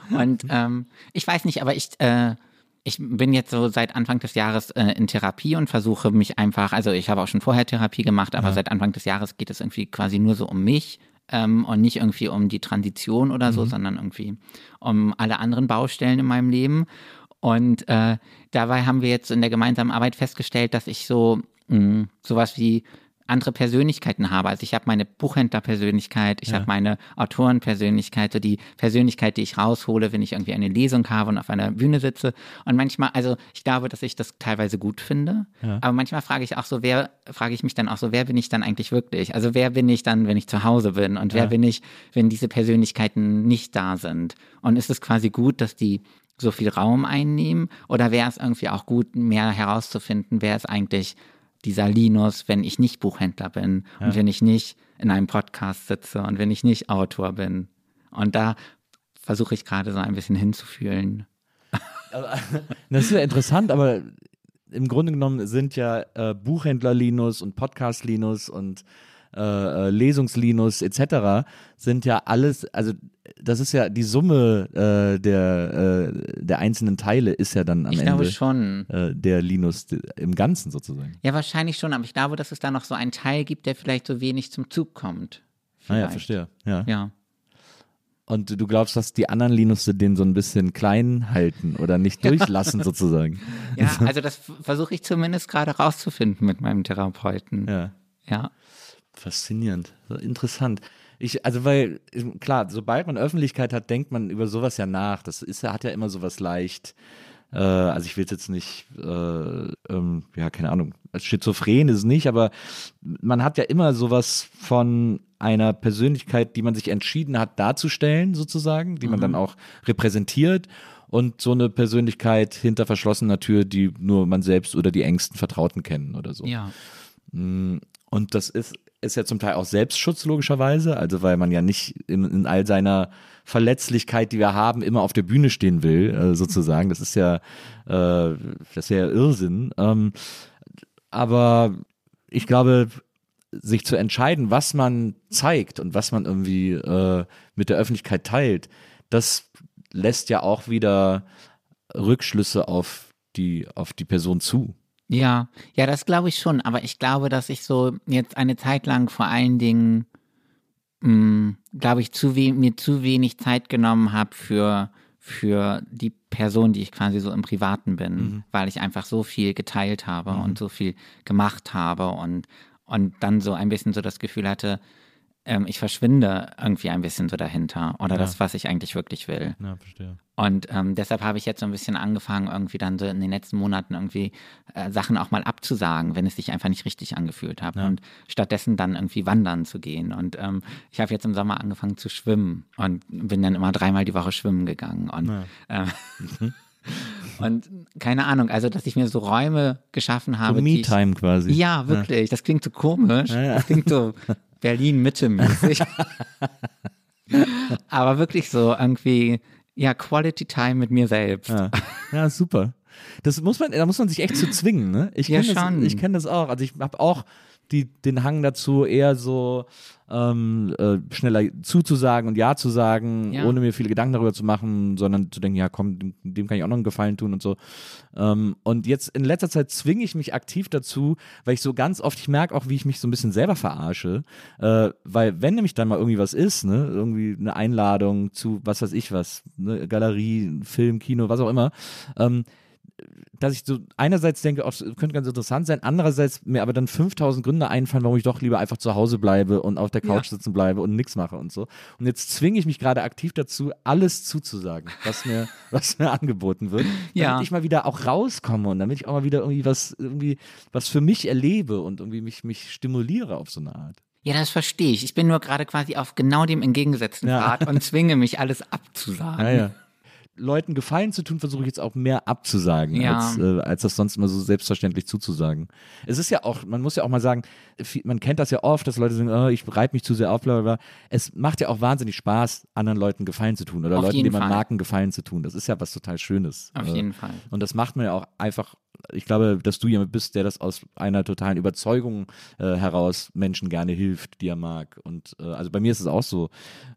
Und ähm, ich weiß nicht, aber ich, äh, ich bin jetzt so seit Anfang des Jahres äh, in Therapie und versuche mich einfach, also ich habe auch schon vorher Therapie gemacht, aber seit Anfang des Jahres geht es irgendwie quasi nur so um mich ähm, und nicht irgendwie um die Transition oder so, sondern irgendwie um alle anderen Baustellen in meinem Leben. Und äh, dabei haben wir jetzt in der gemeinsamen Arbeit festgestellt, dass ich so mh, sowas wie andere Persönlichkeiten habe. Also ich habe meine Buchhändlerpersönlichkeit, ich habe meine Autorenpersönlichkeit, so die Persönlichkeit, die ich raushole, wenn ich irgendwie eine Lesung habe und auf einer Bühne sitze. Und manchmal, also ich glaube, dass ich das teilweise gut finde. Aber manchmal frage ich auch so, wer, frage ich mich dann auch so, wer bin ich dann eigentlich wirklich? Also wer bin ich dann, wenn ich zu Hause bin? Und wer bin ich, wenn diese Persönlichkeiten nicht da sind? Und ist es quasi gut, dass die so viel Raum einnehmen? Oder wäre es irgendwie auch gut, mehr herauszufinden, wer ist eigentlich dieser Linus, wenn ich nicht Buchhändler bin und wenn ich nicht in einem Podcast sitze und wenn ich nicht Autor bin. Und da versuche ich gerade so ein bisschen hinzufühlen. Das ist ja interessant, aber im Grunde genommen sind ja äh, Buchhändler Linus und Podcast Linus und äh, äh, Lesungs-Linus etc. sind ja alles, also das ist ja die Summe äh, der, äh, der einzelnen Teile ist ja dann am Ich Ende glaube schon. Äh, der Linus im Ganzen sozusagen. Ja, wahrscheinlich schon, aber ich glaube, dass es da noch so einen Teil gibt, der vielleicht so wenig zum Zug kommt. Ah ja, Vielleicht. verstehe. Ja. Ja. Und du glaubst, dass die anderen Linus den so ein bisschen klein halten oder nicht durchlassen sozusagen. Ja, also das versuche ich zumindest gerade rauszufinden mit meinem Therapeuten. Ja. Ja. Faszinierend, so interessant. Ich, also weil, klar, sobald man Öffentlichkeit hat, denkt man über sowas ja nach. Das ist, hat ja immer sowas leicht. Äh, also ich will es jetzt nicht, äh, ähm, ja, keine Ahnung, schizophren ist es nicht, aber man hat ja immer sowas von einer Persönlichkeit, die man sich entschieden hat darzustellen, sozusagen, die man dann auch repräsentiert. Und so eine Persönlichkeit hinter verschlossener Tür, die nur man selbst oder die engsten Vertrauten kennen oder so. Ja. Und das ist, ist ja zum Teil auch Selbstschutz logischerweise, also weil man ja nicht in, in all seiner Verletzlichkeit, die wir haben, immer auf der Bühne stehen will, äh, sozusagen. Das ist ja, äh, das ist ja Irrsinn. Ähm, aber ich glaube, sich zu entscheiden, was man zeigt und was man irgendwie äh, mit der Öffentlichkeit teilt, das lässt ja auch wieder Rückschlüsse auf die, auf die Person zu. Ja, ja, das glaube ich schon. Aber ich glaube, dass ich so jetzt eine Zeit lang vor allen Dingen, glaube ich, zu mir zu wenig Zeit genommen habe für, für die Person, die ich quasi so im Privaten bin, weil ich einfach so viel geteilt habe und so viel gemacht habe und, und dann so ein bisschen so das Gefühl hatte, ähm, ich verschwinde irgendwie ein bisschen so dahinter oder Ja. das, was ich eigentlich wirklich will. Ja, verstehe. Und ähm, deshalb habe ich jetzt so ein bisschen angefangen, irgendwie dann so in den letzten Monaten irgendwie äh, Sachen auch mal abzusagen, wenn es sich einfach nicht richtig angefühlt hat. Ja. Und stattdessen dann irgendwie wandern zu gehen. Und ähm, ich habe jetzt im Sommer angefangen zu schwimmen und bin dann immer dreimal die Woche schwimmen gegangen. Und, ähm, und keine Ahnung, also dass ich mir so Räume geschaffen habe. So Me-Time quasi. Ja, wirklich. Das klingt so komisch. Ja, ja. Das klingt so Berlin-Mitte-mäßig. Aber wirklich so irgendwie, ja, Quality Time mit mir selbst. Ja. ja, super. Das muss man, da muss man sich echt zu zwingen, ne? Ich Ja, kenne das, schon. ich kenn das auch. Also ich habe auch die, den Hang dazu, eher so ähm, äh, schneller zuzusagen und Ja zu sagen, Ja. ohne mir viele Gedanken darüber zu machen, sondern zu denken, ja komm, dem, dem kann ich auch noch einen Gefallen tun und so. Ähm, und jetzt in letzter Zeit zwinge ich mich aktiv dazu, weil ich so ganz oft, ich merke auch, wie ich mich so ein bisschen selber verarsche, äh, weil wenn nämlich dann mal irgendwie was ist, ne, irgendwie eine Einladung zu was weiß ich was, ne, Galerie, Film, Kino, was auch immer, ähm, dass ich so einerseits denke, oh, das könnte ganz interessant sein, andererseits mir aber dann 5000 Gründe einfallen, warum ich doch lieber einfach zu Hause bleibe und auf der Couch sitzen bleibe und nichts mache und so. Und jetzt zwinge ich mich gerade aktiv dazu, alles zuzusagen, was mir, was mir angeboten wird, damit Ja. ich mal wieder auch rauskomme und damit ich auch mal wieder irgendwie was, irgendwie was für mich erlebe und irgendwie mich, mich stimuliere auf so eine Art. Ja, das verstehe ich. Ich bin nur gerade quasi auf genau dem entgegengesetzten Ja. Pfad und zwinge mich, alles abzusagen. Ja, ja. Leuten Gefallen zu tun, versuche ich jetzt auch mehr abzusagen, Ja. als, äh, als das sonst immer so selbstverständlich zuzusagen. Es ist ja auch, man muss ja auch mal sagen, man kennt das ja oft, dass Leute sagen, oh, ich reibe mich zu sehr auf, bla, bla, bla. Es macht ja auch wahnsinnig Spaß, anderen Leuten Gefallen zu tun oder Auf Leuten, denen man. Marken Gefallen zu tun. Das ist ja was total Schönes. Auf Äh, jeden Fall. Und das macht man ja auch einfach, ich glaube, dass du jemand bist, der das aus einer totalen Überzeugung äh, heraus Menschen gerne hilft, die er mag. Und äh, also bei mir ist es auch so.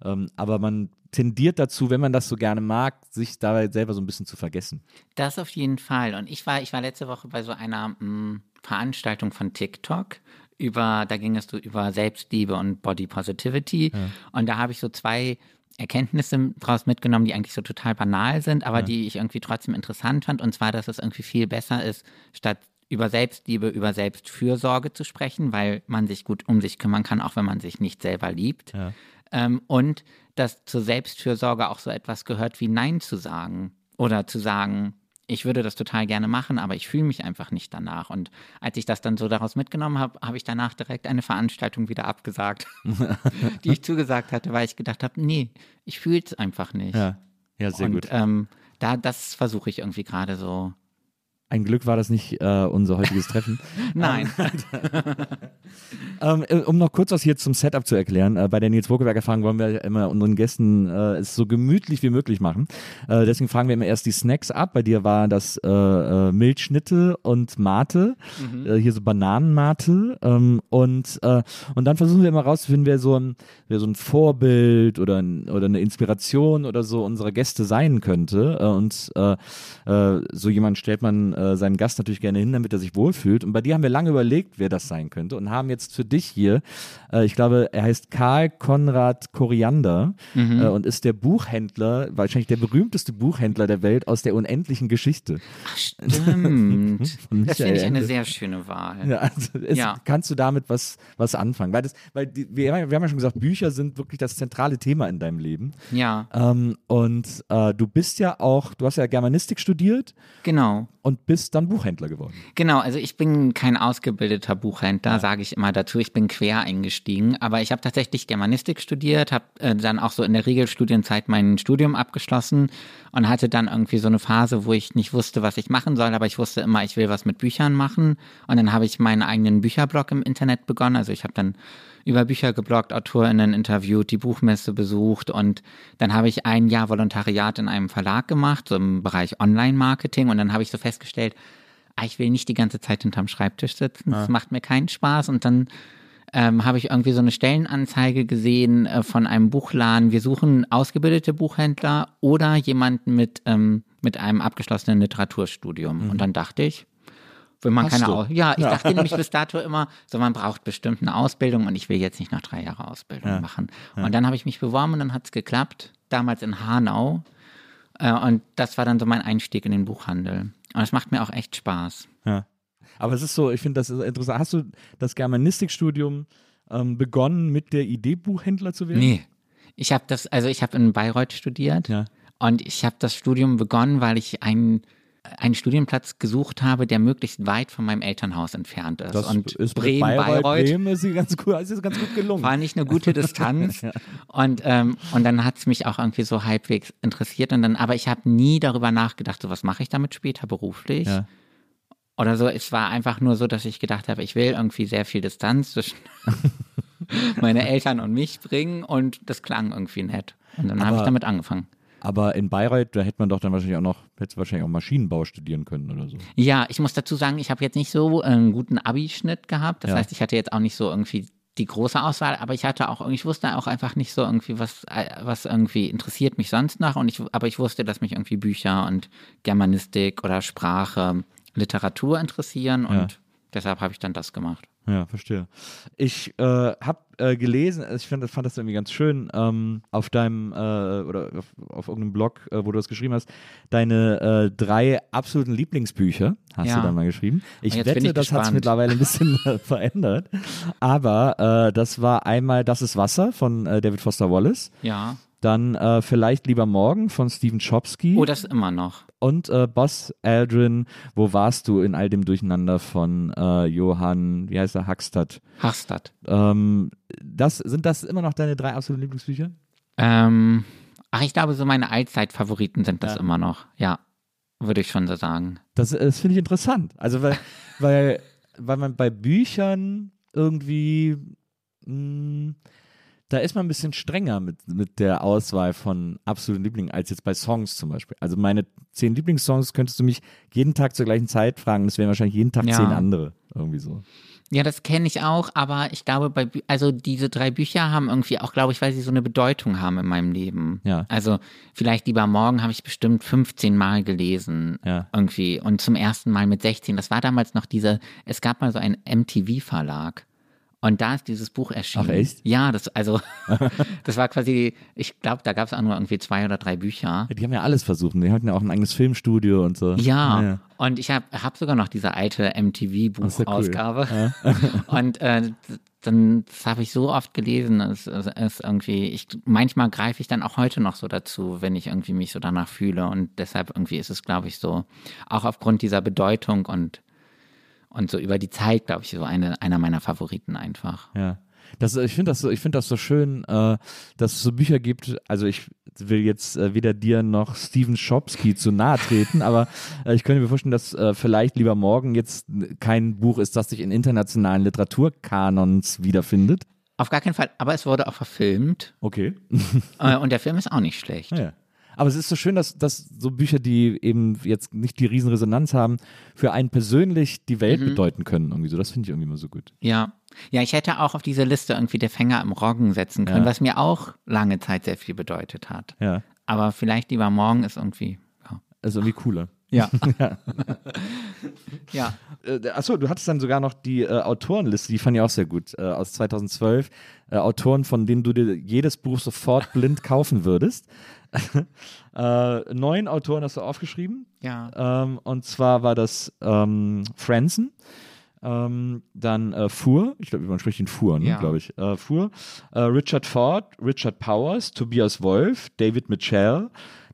Ähm, aber man tendiert dazu, wenn man das so gerne mag, sich dabei selber so ein bisschen zu vergessen. Das auf jeden Fall. Und ich war, ich war letzte Woche bei so einer mh, Veranstaltung von TikTok über, da ging es so über Selbstliebe und Body Positivity. Und da habe ich so zwei Erkenntnisse draus mitgenommen, die eigentlich so total banal sind, aber die ich irgendwie trotzdem interessant fand. Und zwar, dass es irgendwie viel besser ist, statt über Selbstliebe, über Selbstfürsorge zu sprechen, weil man sich gut um sich kümmern kann, auch wenn man sich nicht selber liebt. Ähm, und dass zur Selbstfürsorge auch so etwas gehört wie Nein zu sagen oder zu sagen, ich würde das total gerne machen, aber ich fühle mich einfach nicht danach. Und als ich das dann so daraus mitgenommen habe, habe ich danach direkt eine Veranstaltung wieder abgesagt, die ich zugesagt hatte, weil ich gedacht habe, nee, ich fühle es einfach nicht. Ja, ja sehr Und gut. ähm, da, das versuche ich irgendwie gerade so. Ein Glück war das nicht äh, unser heutiges Treffen. Nein. Ähm, äh, um noch kurz was hier zum Setup zu erklären, äh, bei der Nils Burkeberg Erfahrung wollen wir immer unseren Gästen äh, es so gemütlich wie möglich machen. Äh, deswegen fragen wir immer erst die Snacks ab. Bei dir war das äh, Milchschnitte und Mate, Mhm. hier so Bananenmate ähm, und und dann versuchen wir immer rauszufinden, wer so ein wer so ein Vorbild oder ein, oder eine Inspiration oder so unserer Gäste sein könnte. Und so jemand stellt man äh, seinen Gast natürlich gerne hin, damit er sich wohlfühlt. Und bei dir haben wir lange überlegt, wer das sein könnte und haben jetzt für dich hier, äh, ich glaube, er heißt Karl Konrad Koriander Mhm. äh, und ist der Buchhändler, wahrscheinlich der berühmteste Buchhändler der Welt aus der unendlichen Geschichte. Stimmt. Von das finde ich eine sehr schöne Wahl. Ja, also es, Ja. kannst du damit was, was anfangen? Weil, das, weil die, wir, haben ja- wir haben ja schon gesagt, Bücher sind wirklich das zentrale Thema in deinem Leben. Ja, Ähm, und äh, du bist ja auch, du hast ja Germanistik studiert genau. Und bist dann Buchhändler geworden. Genau, also ich bin kein ausgebildeter Buchhändler, sage ich immer dazu. Ich bin quer eingestiegen, aber ich habe tatsächlich Germanistik studiert, habe äh, dann auch so in der Regelstudienzeit mein Studium abgeschlossen und hatte dann irgendwie so eine Phase, wo ich nicht wusste, was ich machen soll, aber ich wusste immer, ich will was mit Büchern machen. Und dann habe ich meinen eigenen Bücherblog im Internet begonnen. Also ich habe dann über Bücher gebloggt, AutorInnen interviewt, die Buchmesse besucht und dann habe ich ein Jahr Volontariat in einem Verlag gemacht, so im Bereich Online-Marketing und dann habe ich so festgestellt, ah, ich will nicht die ganze Zeit hinterm Schreibtisch sitzen, das macht mir keinen Spaß und dann ähm, habe ich irgendwie so eine Stellenanzeige gesehen äh, von einem Buchladen. Wir suchen ausgebildete Buchhändler oder jemanden mit, ähm, mit einem abgeschlossenen Literaturstudium. Und dann dachte ich, wenn man Hast keine. Aus ja, ich dachte nämlich bis dato immer, so man braucht bestimmt eine Ausbildung und ich will jetzt nicht noch drei Jahre Ausbildung machen. Und dann habe ich mich beworben und dann hat es geklappt, damals in Hanau. Äh, und das war dann so mein Einstieg in den Buchhandel. Und es macht mir auch echt Spaß. Ja. Aber es ist so, ich finde das interessant. Hast du das Germanistikstudium ähm, begonnen mit der Idee, Buchhändler zu werden? Nee. Ich habe das, also ich habe in Bayreuth studiert Ja. und ich habe das Studium begonnen, weil ich einen, einen Studienplatz gesucht habe, der möglichst weit von meinem Elternhaus entfernt ist. Das und ist Bremen, Bayreuth, Bayreuth Bremen ist, ganz gut, ist ganz gut gelungen. war nicht eine gute Distanz. Und, ähm, und dann hat es mich auch irgendwie so halbwegs interessiert. Und dann, aber ich habe nie darüber nachgedacht, so was mache ich damit später beruflich. Ja. Oder so, es war einfach nur so, dass ich gedacht habe, ich will irgendwie sehr viel Distanz zwischen meine Eltern und mich bringen und das klang irgendwie nett. Und dann habe ich damit angefangen. Aber in Bayreuth, da hätte man doch dann wahrscheinlich auch noch, hätte wahrscheinlich auch Maschinenbau studieren können oder so. Ja, ich muss dazu sagen, ich habe jetzt nicht so einen guten Abi-Schnitt gehabt. Das Ja. heißt, ich hatte jetzt auch nicht so irgendwie die große Auswahl, aber ich hatte auch, ich wusste auch einfach nicht so irgendwie, was, äh, was irgendwie interessiert mich sonst noch. Und ich, aber ich wusste, dass mich irgendwie Bücher und Germanistik oder Sprache, Literatur interessieren und Ja. deshalb habe ich dann das gemacht. Ja, verstehe. Ich äh, habe äh, gelesen, also ich fand, fand das irgendwie ganz schön, ähm, auf deinem äh, oder auf, auf irgendeinem Blog, äh, wo du das geschrieben hast, deine äh, drei absoluten Lieblingsbücher hast Ja. du dann mal geschrieben. Ich wette, ich das hat sich mittlerweile ein bisschen verändert. Aber äh, das war einmal Das ist Wasser von äh, David Foster Wallace, Ja. Dann äh, Vielleicht lieber morgen von Stephen Chomsky Oh, das immer noch. und äh, Boss Aldrin, wo warst du in all dem Durcheinander von äh, Johann, wie heißt er, Hackstadt. Hachstadt. Ähm, das, sind das immer noch deine drei absoluten Lieblingsbücher? Ähm, ach, ich glaube, so meine Allzeitfavoriten sind das immer noch. Ja, würde ich schon so sagen. Das, das finde ich interessant. Also, weil, weil, weil man bei Büchern irgendwie, mh, da ist man ein bisschen strenger mit, mit der Auswahl von absoluten Lieblingen als jetzt bei Songs zum Beispiel. Also, meine zehn Lieblingssongs könntest du mich jeden Tag zur gleichen Zeit fragen. Das wären wahrscheinlich jeden Tag Ja. zehn andere. Irgendwie so. Ja, das kenne ich auch, aber ich glaube, bei, also diese drei Bücher haben irgendwie auch, glaube ich, weil sie so eine Bedeutung haben in meinem Leben. Ja. Also vielleicht lieber morgen habe ich bestimmt 15 Mal gelesen. Ja. Irgendwie. Und zum ersten Mal mit 16. Das war damals noch diese, es gab mal so einen MTV-Verlag. Und da ist dieses Buch erschienen. Ach, echt? Ja, das, also, das war quasi, ich glaube, da gab es auch nur irgendwie zwei oder drei Bücher. Ja, die haben ja alles versucht. Die hatten ja auch ein eigenes Filmstudio und so. Ja, ja. und ich habe hab sogar noch diese alte cool. MTV-Buchausgabe. und äh, dann, das habe ich so oft gelesen. Es, es ist irgendwie, ich, manchmal greife ich dann auch heute noch so dazu, wenn ich irgendwie mich so danach fühle. Und deshalb irgendwie ist es, glaube ich, so, auch aufgrund dieser Bedeutung und, und so über die Zeit, glaube ich, so eine, einer meiner Favoriten einfach. Ja. Das, ich finde das, so, ich find das so schön, äh, dass es so Bücher gibt. Also, ich will jetzt äh, weder dir noch Steven Chomsky zu nahe treten, aber äh, ich könnte mir vorstellen, dass äh, vielleicht lieber morgen jetzt kein Buch ist, das sich in internationalen Literaturkanons wiederfindet. Auf gar keinen Fall, aber es wurde auch verfilmt Okay. äh, und der Film ist auch nicht schlecht. Ja. Aber es ist so schön, dass, dass so Bücher, die eben jetzt nicht die Riesenresonanz haben, für einen persönlich die Welt bedeuten können. Irgendwie so. Das finde ich irgendwie immer so gut. Ja. Ja, ich hätte auch auf diese Liste irgendwie der Fänger im Roggen setzen können, Ja. was mir auch lange Zeit sehr viel bedeutet hat. Ja. Aber vielleicht lieber morgen ist irgendwie. Ja. Ist irgendwie cooler. Ja. ja. Äh, achso, du hattest dann sogar noch die äh, Autorenliste, die fand ich auch sehr gut, äh, aus 2012. Äh, Autoren, von denen du dir jedes Buch sofort blind kaufen würdest. äh, neun Autoren hast du aufgeschrieben. Ja. Ähm, und zwar war das ähm, Franzen, ähm, dann äh, Fuhr, ich glaube, man spricht ihn Fuhr, ne, Ja. glaube ich. Äh, Fuhr, äh, Richard Ford, Richard Powers, Tobias Wolf, David Mitchell.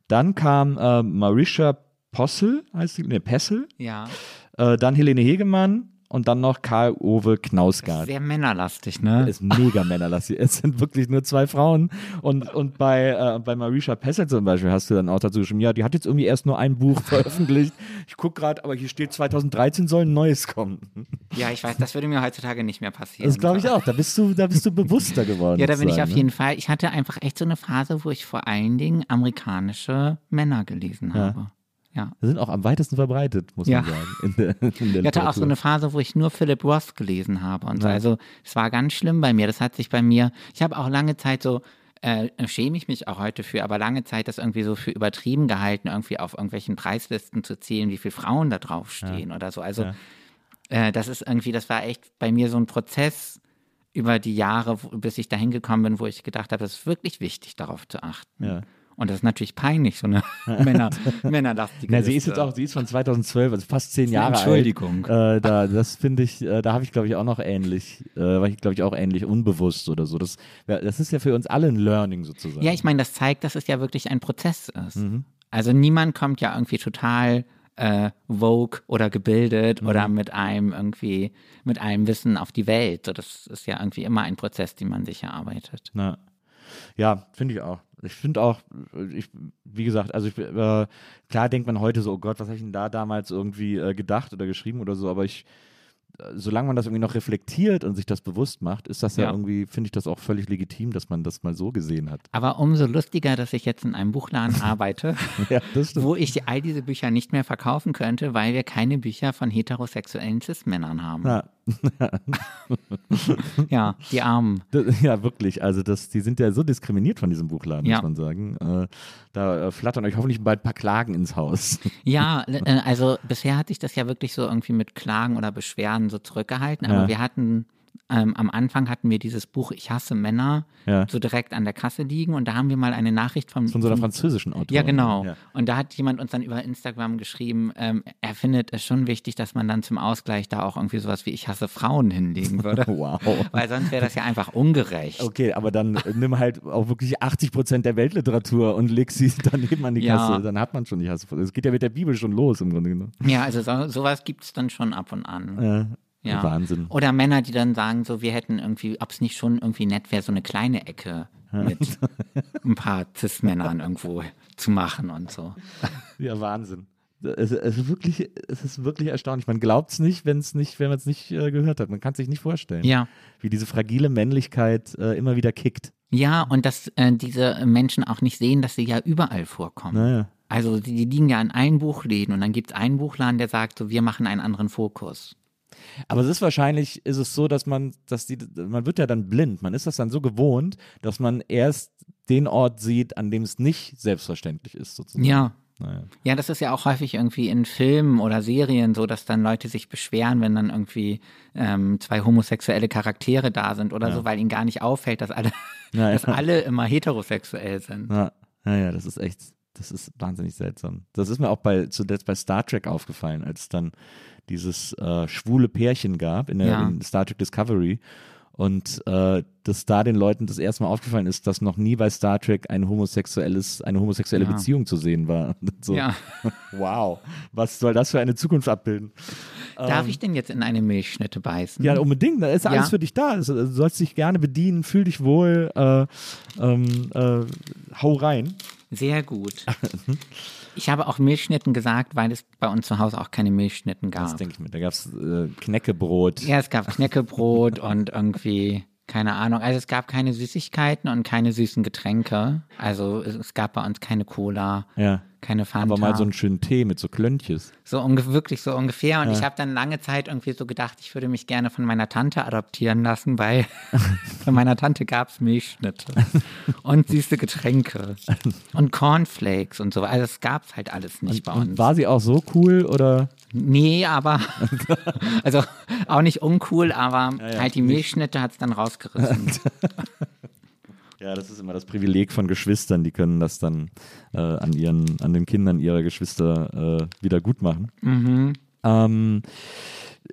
Dann kam äh, Marisha Possel, heißt sie, ne, Pessel. Ja. Äh, dann Helene Hegemann und dann noch Karl-Ove Knausgard. Sehr männerlastig, ne? ist mega männerlastig. Es sind wirklich nur zwei Frauen. Und, und bei, äh, bei Marisha Pessel zum Beispiel hast du dann auch dazu geschrieben, ja, die hat jetzt irgendwie erst nur ein Buch veröffentlicht. Ich gucke gerade, aber hier steht 2013 soll ein neues kommen. Ja, ich weiß, das würde mir heutzutage nicht mehr passieren. Das glaube ich auch. Da bist du, da bist du bewusster geworden. Ja, da bin ich sozusagen, auf jeden Fall. Ich hatte einfach echt so eine Phase, wo ich vor allen Dingen amerikanische Männer gelesen habe. Ja. Sind auch am weitesten verbreitet, muss Ja. man sagen. In der, in der Ich hatte auch so eine Phase, wo ich nur Philip Roth gelesen habe und so. Ja. Also es war ganz schlimm bei mir. Das hat sich bei mir, ich habe auch lange Zeit so, äh, schäme ich mich auch heute für, aber lange Zeit das irgendwie so für übertrieben gehalten, irgendwie auf irgendwelchen Preislisten zu zählen, wie viele Frauen da draufstehen oder so. Also Ja. äh, das ist irgendwie, das war echt bei mir so ein Prozess über die Jahre, bis ich dahin gekommen bin, wo ich gedacht habe, es ist wirklich wichtig, darauf zu achten. Ja. Und das ist natürlich peinlich, so eine Männer, männerlastige Na, sie ist jetzt auch, sie ist von 2012, also fast zehn Jahre Entschuldigung. alt. Äh, da, das finde ich, äh, da habe ich glaube ich auch noch ähnlich, äh, war ich glaube ich auch ähnlich unbewusst oder so. Das, das ist ja für uns alle ein Learning sozusagen. Ja, ich meine, das zeigt, dass es ja wirklich ein Prozess ist. Mhm. Also niemand kommt ja irgendwie total äh, vogue oder gebildet Mhm. oder mit einem irgendwie, mit einem Wissen auf die Welt. So, das ist ja irgendwie immer ein Prozess, den man sich erarbeitet. Na, ja, finde ich auch. Ich finde auch, ich, wie gesagt, also ich, äh, klar denkt man heute so, oh Gott, was habe ich denn da damals irgendwie äh, gedacht oder geschrieben oder so, aber ich, äh, solange man das irgendwie noch reflektiert und sich das bewusst macht, ist das ja, Ja. irgendwie, finde ich das auch völlig legitim, dass man das mal so gesehen hat. Aber umso lustiger, dass ich jetzt in einem Buchladen arbeite, Ja, wo ich all diese Bücher nicht mehr verkaufen könnte, weil wir keine Bücher von heterosexuellen Cis-Männern haben. Ja, Ja, die Armen. ja, wirklich. Also das, die sind ja so diskriminiert von diesem Buchladen, Ja. muss man sagen. Äh, da äh, flattern euch hoffentlich bald ein paar Klagen ins Haus. Ja, äh, also bisher hat sich das ja wirklich so irgendwie mit Klagen oder Beschwerden so zurückgehalten. Aber Ja. wir hatten, ähm, am Anfang hatten wir dieses Buch Ich hasse Männer Ja. so direkt an der Kasse liegen und da haben wir mal eine Nachricht vom, Von so einer französischen Autorin. ja, genau. Ja. Und da hat jemand uns dann über Instagram geschrieben, ähm, er findet es schon wichtig, dass man dann zum Ausgleich da auch irgendwie sowas wie Ich hasse Frauen hinlegen würde. Wow. Weil sonst wäre das ja einfach ungerecht. Okay, aber dann äh, nimm halt auch wirklich 80 Prozent der Weltliteratur und leg sie daneben an die Ja. Kasse. Dann hat man schon die Hasse. Es geht ja mit der Bibel schon los im Grunde genommen. Ja, also so, sowas gibt es dann schon ab und an. Ja. Ja. Wahnsinn. Oder Männer, die dann sagen, so, wir hätten irgendwie, ob es nicht schon irgendwie nett wäre, so eine kleine Ecke mit ein paar Cis-Männern irgendwo zu machen und so. Ja, Wahnsinn. Es, es, ist wirklich, es ist wirklich erstaunlich. Man glaubt es nicht, wenn es nicht, wenn man es nicht äh, gehört hat. Man kann es sich nicht vorstellen, Ja. wie diese fragile Männlichkeit äh, immer wieder kickt. Ja, und dass äh, diese Menschen auch nicht sehen, dass sie ja überall vorkommen. Naja. Also die, die liegen ja an allen Buchläden und dann gibt es einen Buchladen, der sagt so, wir machen einen anderen Fokus. Aber es ist wahrscheinlich, ist es so, dass man, dass die, man wird ja dann blind. Man ist das dann so gewohnt, dass man erst den Ort sieht, an dem es nicht selbstverständlich ist, sozusagen. Ja. Ja, das ist ja auch häufig irgendwie in Filmen oder Serien so, dass dann Leute sich beschweren, wenn dann irgendwie ähm, zwei homosexuelle Charaktere da sind oder so, weil ihnen gar nicht auffällt, dass alle, Ja, ja. dass alle immer heterosexuell sind. Ja, ja, ja, das ist echt, das ist wahnsinnig seltsam. Das ist mir auch bei, zuletzt bei Star Trek aufgefallen, als dann dieses äh, schwule Pärchen gab in, der, Ja. in Star Trek Discovery. Und äh, dass da den Leuten das erste Mal aufgefallen ist, dass noch nie bei Star Trek ein homosexuelles, eine homosexuelle Ja. Beziehung zu sehen war. So, Ja. Wow, was soll das für eine Zukunft abbilden? Darf ich denn jetzt in eine Milchschnitte beißen? Ja, unbedingt. Da ist alles Ja. für dich da. Also, Du sollst dich gerne bedienen, fühl dich wohl, äh, ähm, äh, hau rein. Sehr gut. Ich habe auch Milchschnitten gesagt, weil es bei uns zu Hause auch keine Milchschnitten Das gab. denke ich mir. Da gab es äh, Knäckebrot. Ja, es gab Knäckebrot und irgendwie, keine Ahnung. Also es gab keine Süßigkeiten und keine süßen Getränke. Also es, es gab bei uns keine Cola, Ja. Keine Fanta. Aber mal so einen schönen Tee mit so Klöntjes. So wirklich so ungefähr. Und ich habe dann lange Zeit irgendwie so gedacht, ich würde mich gerne von meiner Tante adoptieren lassen, weil von meiner Tante gab es Milchschnitte und süße Getränke und Cornflakes und so. Also es gab es halt alles nicht bei Und uns. war sie auch so cool oder? Nee, aber also auch nicht uncool, aber halt die Milchschnitte hat es dann rausgerissen. Ja, das ist immer das Privileg von Geschwistern. Die können das dann äh, an ihren, an den Kindern ihrer Geschwister äh, wieder gut machen. Mhm. Ähm,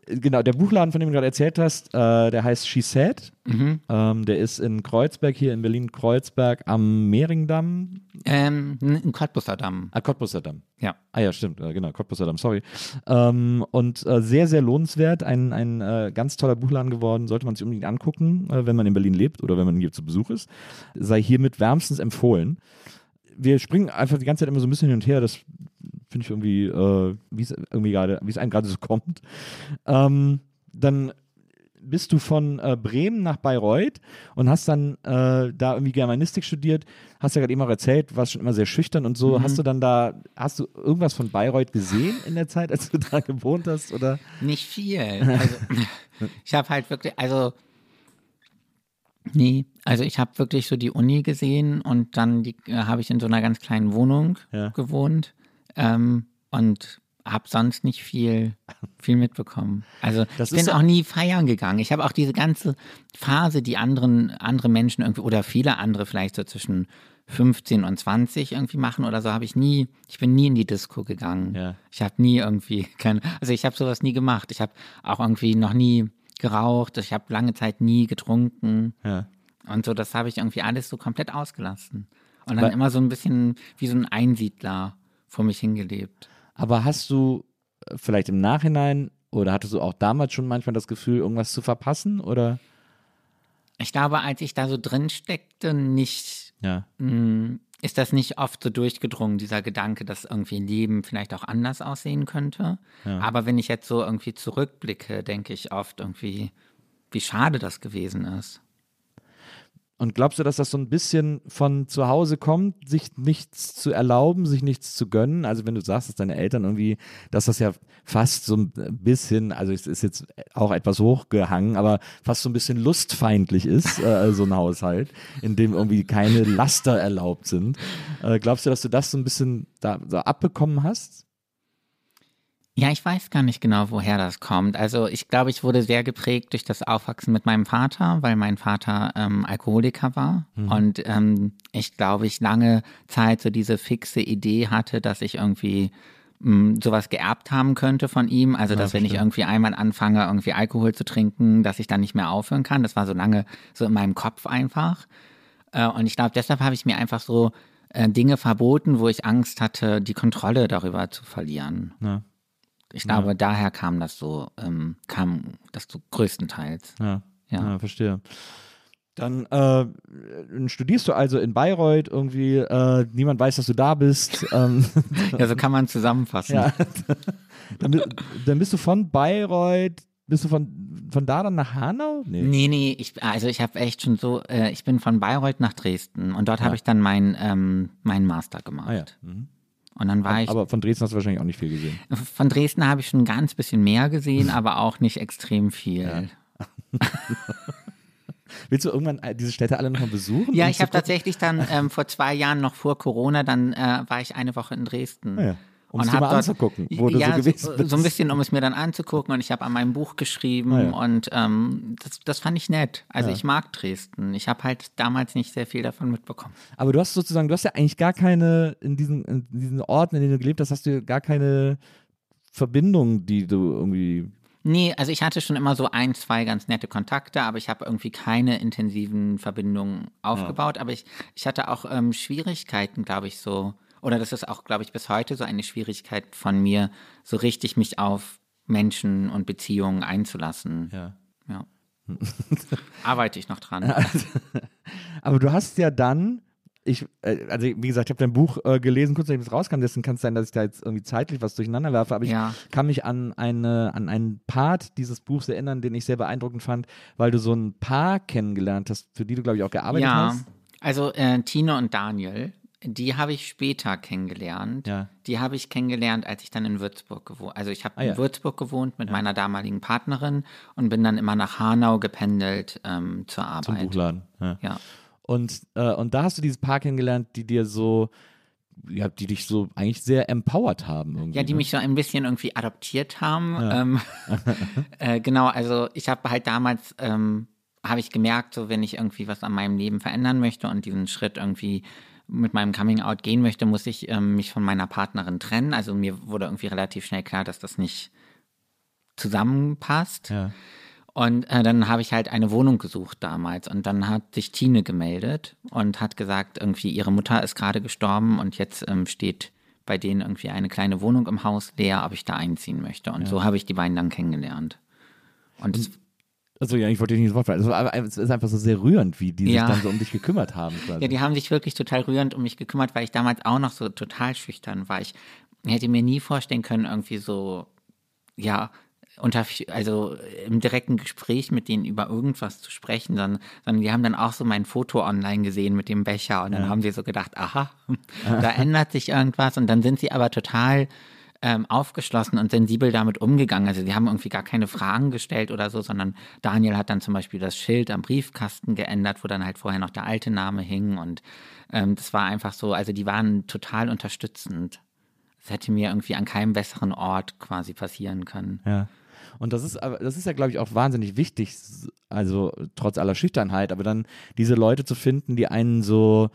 genau, der Buchladen, von dem du gerade erzählt hast, äh, der heißt She Said. Mhm. Ähm, der ist in Kreuzberg, hier in Berlin-Kreuzberg am Mehringdamm. ähm, ein Cottbusser Damm. Ah, Cottbusser Damm. Ja. Ah ja, stimmt, äh, genau, Cottbusser Damm, sorry. Ähm, und äh, sehr, sehr lohnenswert, ein, ein äh, ganz toller Buchladen geworden, sollte man sich unbedingt angucken, äh, wenn man in Berlin lebt oder wenn man hier zu Besuch ist. Sei hiermit wärmstens empfohlen. Wir springen einfach die ganze Zeit immer so ein bisschen hin und her, das finde ich irgendwie, äh, wie es irgendwie gerade, wie es einem gerade so kommt. Ähm, dann bist du von äh, Bremen nach Bayreuth und hast dann äh, da irgendwie Germanistik studiert. Hast ja gerade eben auch erzählt, warst schon immer sehr schüchtern und so. Hast du dann da, hast du irgendwas von Bayreuth gesehen in der Zeit, als du da gewohnt hast? Oder? Nicht viel. Also, ich habe halt wirklich, also nee, also ich habe wirklich so die Uni gesehen und dann äh, habe ich in so einer ganz kleinen Wohnung Ja. gewohnt ähm, und habe sonst nicht viel, viel mitbekommen. Also Das ich bin auch nie feiern gegangen. Ich habe auch diese ganze Phase, die anderen, andere Menschen irgendwie oder viele andere vielleicht so zwischen 15 und 20 irgendwie machen oder so, habe ich nie, ich bin nie in die Disco gegangen. Ja. Ich habe nie irgendwie, keine, also ich habe sowas nie gemacht. Ich habe auch irgendwie noch nie geraucht, ich habe lange Zeit nie getrunken. Ja. Und so, das habe ich irgendwie alles so komplett ausgelassen. Und dann Weil- immer so ein bisschen wie so ein Einsiedler vor mich hingelebt. Aber hast du äh, vielleicht im Nachhinein oder hattest du auch damals schon manchmal das Gefühl, irgendwas zu verpassen? Oder? Ich glaube, als ich da so drin steckte, nicht, Ja. mh, ist das nicht oft so durchgedrungen, dieser Gedanke, dass irgendwie Leben vielleicht auch anders aussehen könnte. Aber wenn ich jetzt so irgendwie zurückblicke, denke ich oft irgendwie, wie schade das gewesen ist. Und glaubst du, dass das so ein bisschen von zu Hause kommt, sich nichts zu erlauben, sich nichts zu gönnen? Also wenn du sagst, dass deine Eltern irgendwie, dass das ja fast so ein bisschen, also es ist jetzt auch etwas hochgehangen, aber fast so ein bisschen lustfeindlich ist, äh, so ein Haushalt, in dem irgendwie keine Laster erlaubt sind. Äh, glaubst du, dass du das so ein bisschen da so abbekommen hast? Ja, ich weiß gar nicht genau, woher das kommt. Also ich glaube, ich wurde sehr geprägt durch das Aufwachsen mit meinem Vater, weil mein Vater ähm, Alkoholiker war. Und ähm, ich glaube, ich lange Zeit so diese fixe Idee hatte, dass ich irgendwie mh, sowas geerbt haben könnte von ihm. Also dass wenn ich irgendwie einmal anfange, irgendwie Alkohol zu trinken, dass ich dann nicht mehr aufhören kann. Das war so lange so in meinem Kopf einfach. Äh, und ich glaube, deshalb habe ich mir einfach so äh, Dinge verboten, wo ich Angst hatte, die Kontrolle darüber zu verlieren. Ja. Ich glaube, daher kam das so, ähm, kam das so größtenteils. Ja, Ja. verstehe. Dann äh, studierst du also in Bayreuth irgendwie, äh, niemand weiß, dass du da bist. ähm, Ja, so kann man zusammenfassen. ja. dann, dann bist du von Bayreuth, bist du von, von da dann nach Hanau? Nee. Nee, nee, ich, also ich habe echt schon so, äh, ich bin von Bayreuth nach Dresden und dort habe ich dann mein, ähm, meinen Master gemacht. Ah ja. Mhm. Und dann war ich, Aber von Dresden hast du wahrscheinlich auch nicht viel gesehen. von Dresden habe ich schon ein ganz bisschen mehr gesehen, aber auch nicht extrem viel. Willst du irgendwann äh, diese Städte alle nochmal besuchen? Ja, ich habe tatsächlich dann ähm, vor zwei Jahren noch vor Corona, dann äh, war ich eine Woche in Dresden. Ah ja. Um es hab mal anzugucken, wo du ja, so gewesen bist. so ein bisschen, um es mir dann anzugucken. Und ich habe an meinem Buch geschrieben Ah ja. und ähm, das, das fand ich nett. Also Ja. ich mag Dresden. Ich habe halt damals nicht sehr viel davon mitbekommen. Aber du hast sozusagen, du hast ja eigentlich gar keine, in diesen, in diesen Orten, in denen du gelebt hast, hast du gar keine Verbindung, die du irgendwie Nee, also ich hatte schon immer so ein, zwei ganz nette Kontakte, aber ich habe irgendwie keine intensiven Verbindungen aufgebaut. Aber ich, ich hatte auch ähm, Schwierigkeiten, glaube ich, so, oder das ist auch, glaube ich, bis heute so eine Schwierigkeit von mir, so richtig mich auf Menschen und Beziehungen einzulassen. Ja. Ja. Arbeite ich noch dran. Aber du hast ja dann, ich, äh, also wie gesagt, ich habe dein Buch äh, gelesen, kurz nachdem es rauskam, deswegen kann es sein, dass ich da jetzt irgendwie zeitlich was durcheinander werfe, aber ich Ja. kann mich an, eine, an einen Part dieses Buchs erinnern, den ich sehr beeindruckend fand, weil du so ein Paar kennengelernt hast, für die du, glaube ich, auch gearbeitet Ja, hast. also äh, Tine und Daniel, die habe ich später kennengelernt. Ja. Die habe ich kennengelernt, als ich dann in Würzburg gewohnt Also ich habe Ah, ja. in Würzburg gewohnt mit meiner damaligen Partnerin und bin dann immer nach Hanau gependelt ähm, zur Arbeit. Zum Buchladen. Ja. Ja. Und, äh, und da hast du dieses Paar kennengelernt, die dir so, ja, die dich so eigentlich sehr empowered haben. Irgendwie, Ja, die ne? mich so ein bisschen irgendwie adoptiert haben. Ähm, äh, genau, also ich habe halt damals, ähm, habe ich gemerkt, so wenn ich irgendwie was an meinem Leben verändern möchte und diesen Schritt irgendwie mit meinem Coming Out gehen möchte, muss ich ähm, mich von meiner Partnerin trennen. Also mir wurde irgendwie relativ schnell klar, dass das nicht zusammenpasst. Ja. Und äh, dann habe ich halt eine Wohnung gesucht damals. Und dann hat sich Tine gemeldet und hat gesagt, irgendwie ihre Mutter ist gerade gestorben und jetzt ähm, steht bei denen irgendwie eine kleine Wohnung im Haus leer, ob ich da einziehen möchte. Und so habe ich die beiden dann kennengelernt. Und es, Also ja, ich wollte dich nicht ins Wort fallen. Es ist einfach so sehr rührend, wie die Ja. sich dann so um dich gekümmert haben. Quasi. ja, die haben sich wirklich total rührend um mich gekümmert, weil ich damals auch noch so total schüchtern war. Ich hätte mir nie vorstellen können, irgendwie so, ja, unter, also im direkten Gespräch mit denen über irgendwas zu sprechen, sondern, sondern die haben dann auch so mein Foto online gesehen mit dem Becher und dann haben sie so gedacht, aha, da ändert sich irgendwas und dann sind sie aber total ähm, aufgeschlossen und sensibel damit umgegangen. Also sie haben irgendwie gar keine Fragen gestellt oder so, sondern Daniel hat dann zum Beispiel das Schild am Briefkasten geändert, wo dann halt vorher noch der alte Name hing und ähm, das war einfach so, also die waren total unterstützend. es hätte mir irgendwie an keinem besseren Ort quasi passieren können. Ja. Und das ist das ist ja, glaube ich, auch wahnsinnig wichtig, also trotz aller Schüchternheit, aber dann diese Leute zu finden, die einen so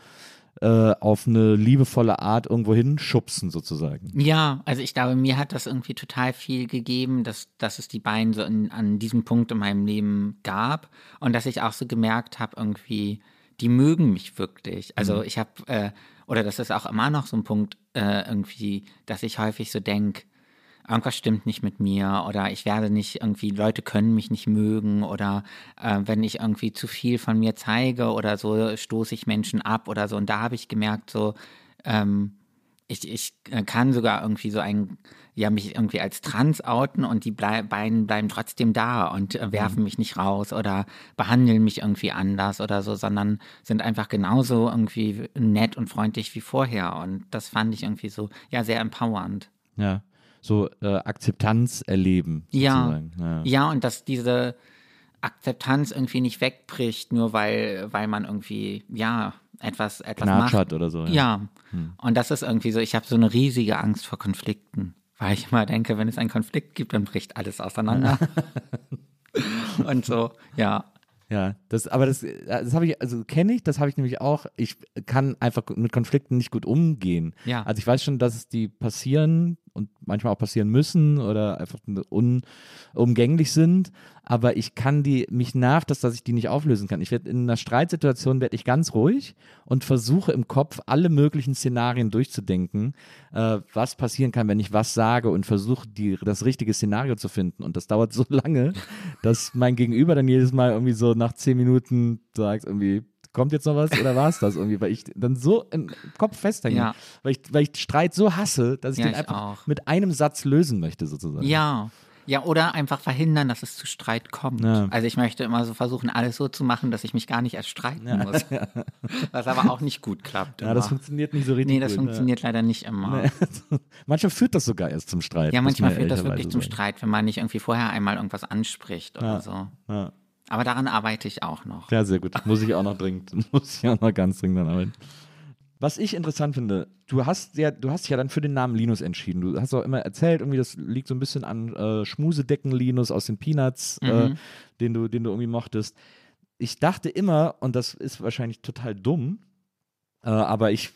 äh, auf eine liebevolle Art irgendwo hinschubsen, sozusagen. Ja, also ich glaube, mir hat das irgendwie total viel gegeben, dass, dass es die beiden so in, an diesem Punkt in meinem Leben gab und dass ich auch so gemerkt habe, irgendwie, die mögen mich wirklich. Also ich habe, äh, oder das ist auch immer noch so ein Punkt, äh, irgendwie, dass ich häufig so denke, irgendwas stimmt nicht mit mir oder ich werde nicht irgendwie, Leute können mich nicht mögen oder äh, wenn ich irgendwie zu viel von mir zeige oder so, stoße ich Menschen ab oder so. Und da habe ich gemerkt, so, ähm, ich, ich äh, kann sogar irgendwie so ein, ja, mich irgendwie als trans outen und die blei beiden bleiben trotzdem da und äh, werfen mich nicht raus oder behandeln mich irgendwie anders oder so, sondern sind einfach genauso irgendwie nett und freundlich wie vorher. Und das fand ich irgendwie so, ja, sehr empowernd. Ja. So äh, Akzeptanz erleben. Ja, ja. ja, und dass diese Akzeptanz irgendwie nicht wegbricht, nur weil, weil man irgendwie, ja, etwas, etwas Knatsch macht. hat oder so. Ja, und das ist irgendwie so, ich habe so eine riesige Angst vor Konflikten, weil ich immer denke, wenn es einen Konflikt gibt, dann bricht alles auseinander. und so, ja. Ja, das, aber das, das habe ich, also kenne ich, das habe ich nämlich auch. Ich kann einfach mit Konflikten nicht gut umgehen. Ja. Also ich weiß schon, dass es die passieren und manchmal auch passieren müssen oder einfach unumgänglich sind, aber ich kann die, mich nervt das, dass ich die nicht auflösen kann. Ich werde in einer Streitsituation werde ich ganz ruhig und versuche im Kopf alle möglichen Szenarien durchzudenken, äh, was passieren kann, wenn ich was sage und versuche das richtige Szenario zu finden. Und das dauert so lange, dass mein Gegenüber dann jedes Mal irgendwie so nach zehn Minuten sagt irgendwie, kommt jetzt noch was oder war es das irgendwie, weil ich dann so im Kopf festhänge, Ja. weil, ich, weil ich Streit so hasse, dass ich Ja, den ich einfach auch. mit einem Satz lösen möchte sozusagen. Ja. Ja, oder einfach verhindern, dass es zu Streit kommt. Ja. Also ich möchte immer so versuchen, alles so zu machen, dass ich mich gar nicht erst streiten muss. Was aber auch nicht gut klappt. Ja, das funktioniert nicht so richtig Nee, das gut, ne? funktioniert leider nicht immer. Manchmal führt das sogar erst zum Streit. Ja, manchmal man führt das wirklich ehrlicherweise zum. Streit, wenn man nicht irgendwie vorher einmal irgendwas anspricht oder so. Ja. Aber daran arbeite ich auch noch. Ja, sehr gut. Muss ich auch noch dringend, muss ich auch noch ganz dringend dran arbeiten. Was ich interessant finde, du hast ja, du hast dich ja dann für den Namen Linus entschieden. Du hast auch immer erzählt, irgendwie das liegt so ein bisschen an äh, Schmusedecken Linus aus den Peanuts, äh, Mhm. den du, den du irgendwie mochtest. Ich dachte immer, und das ist wahrscheinlich total dumm, äh, aber ich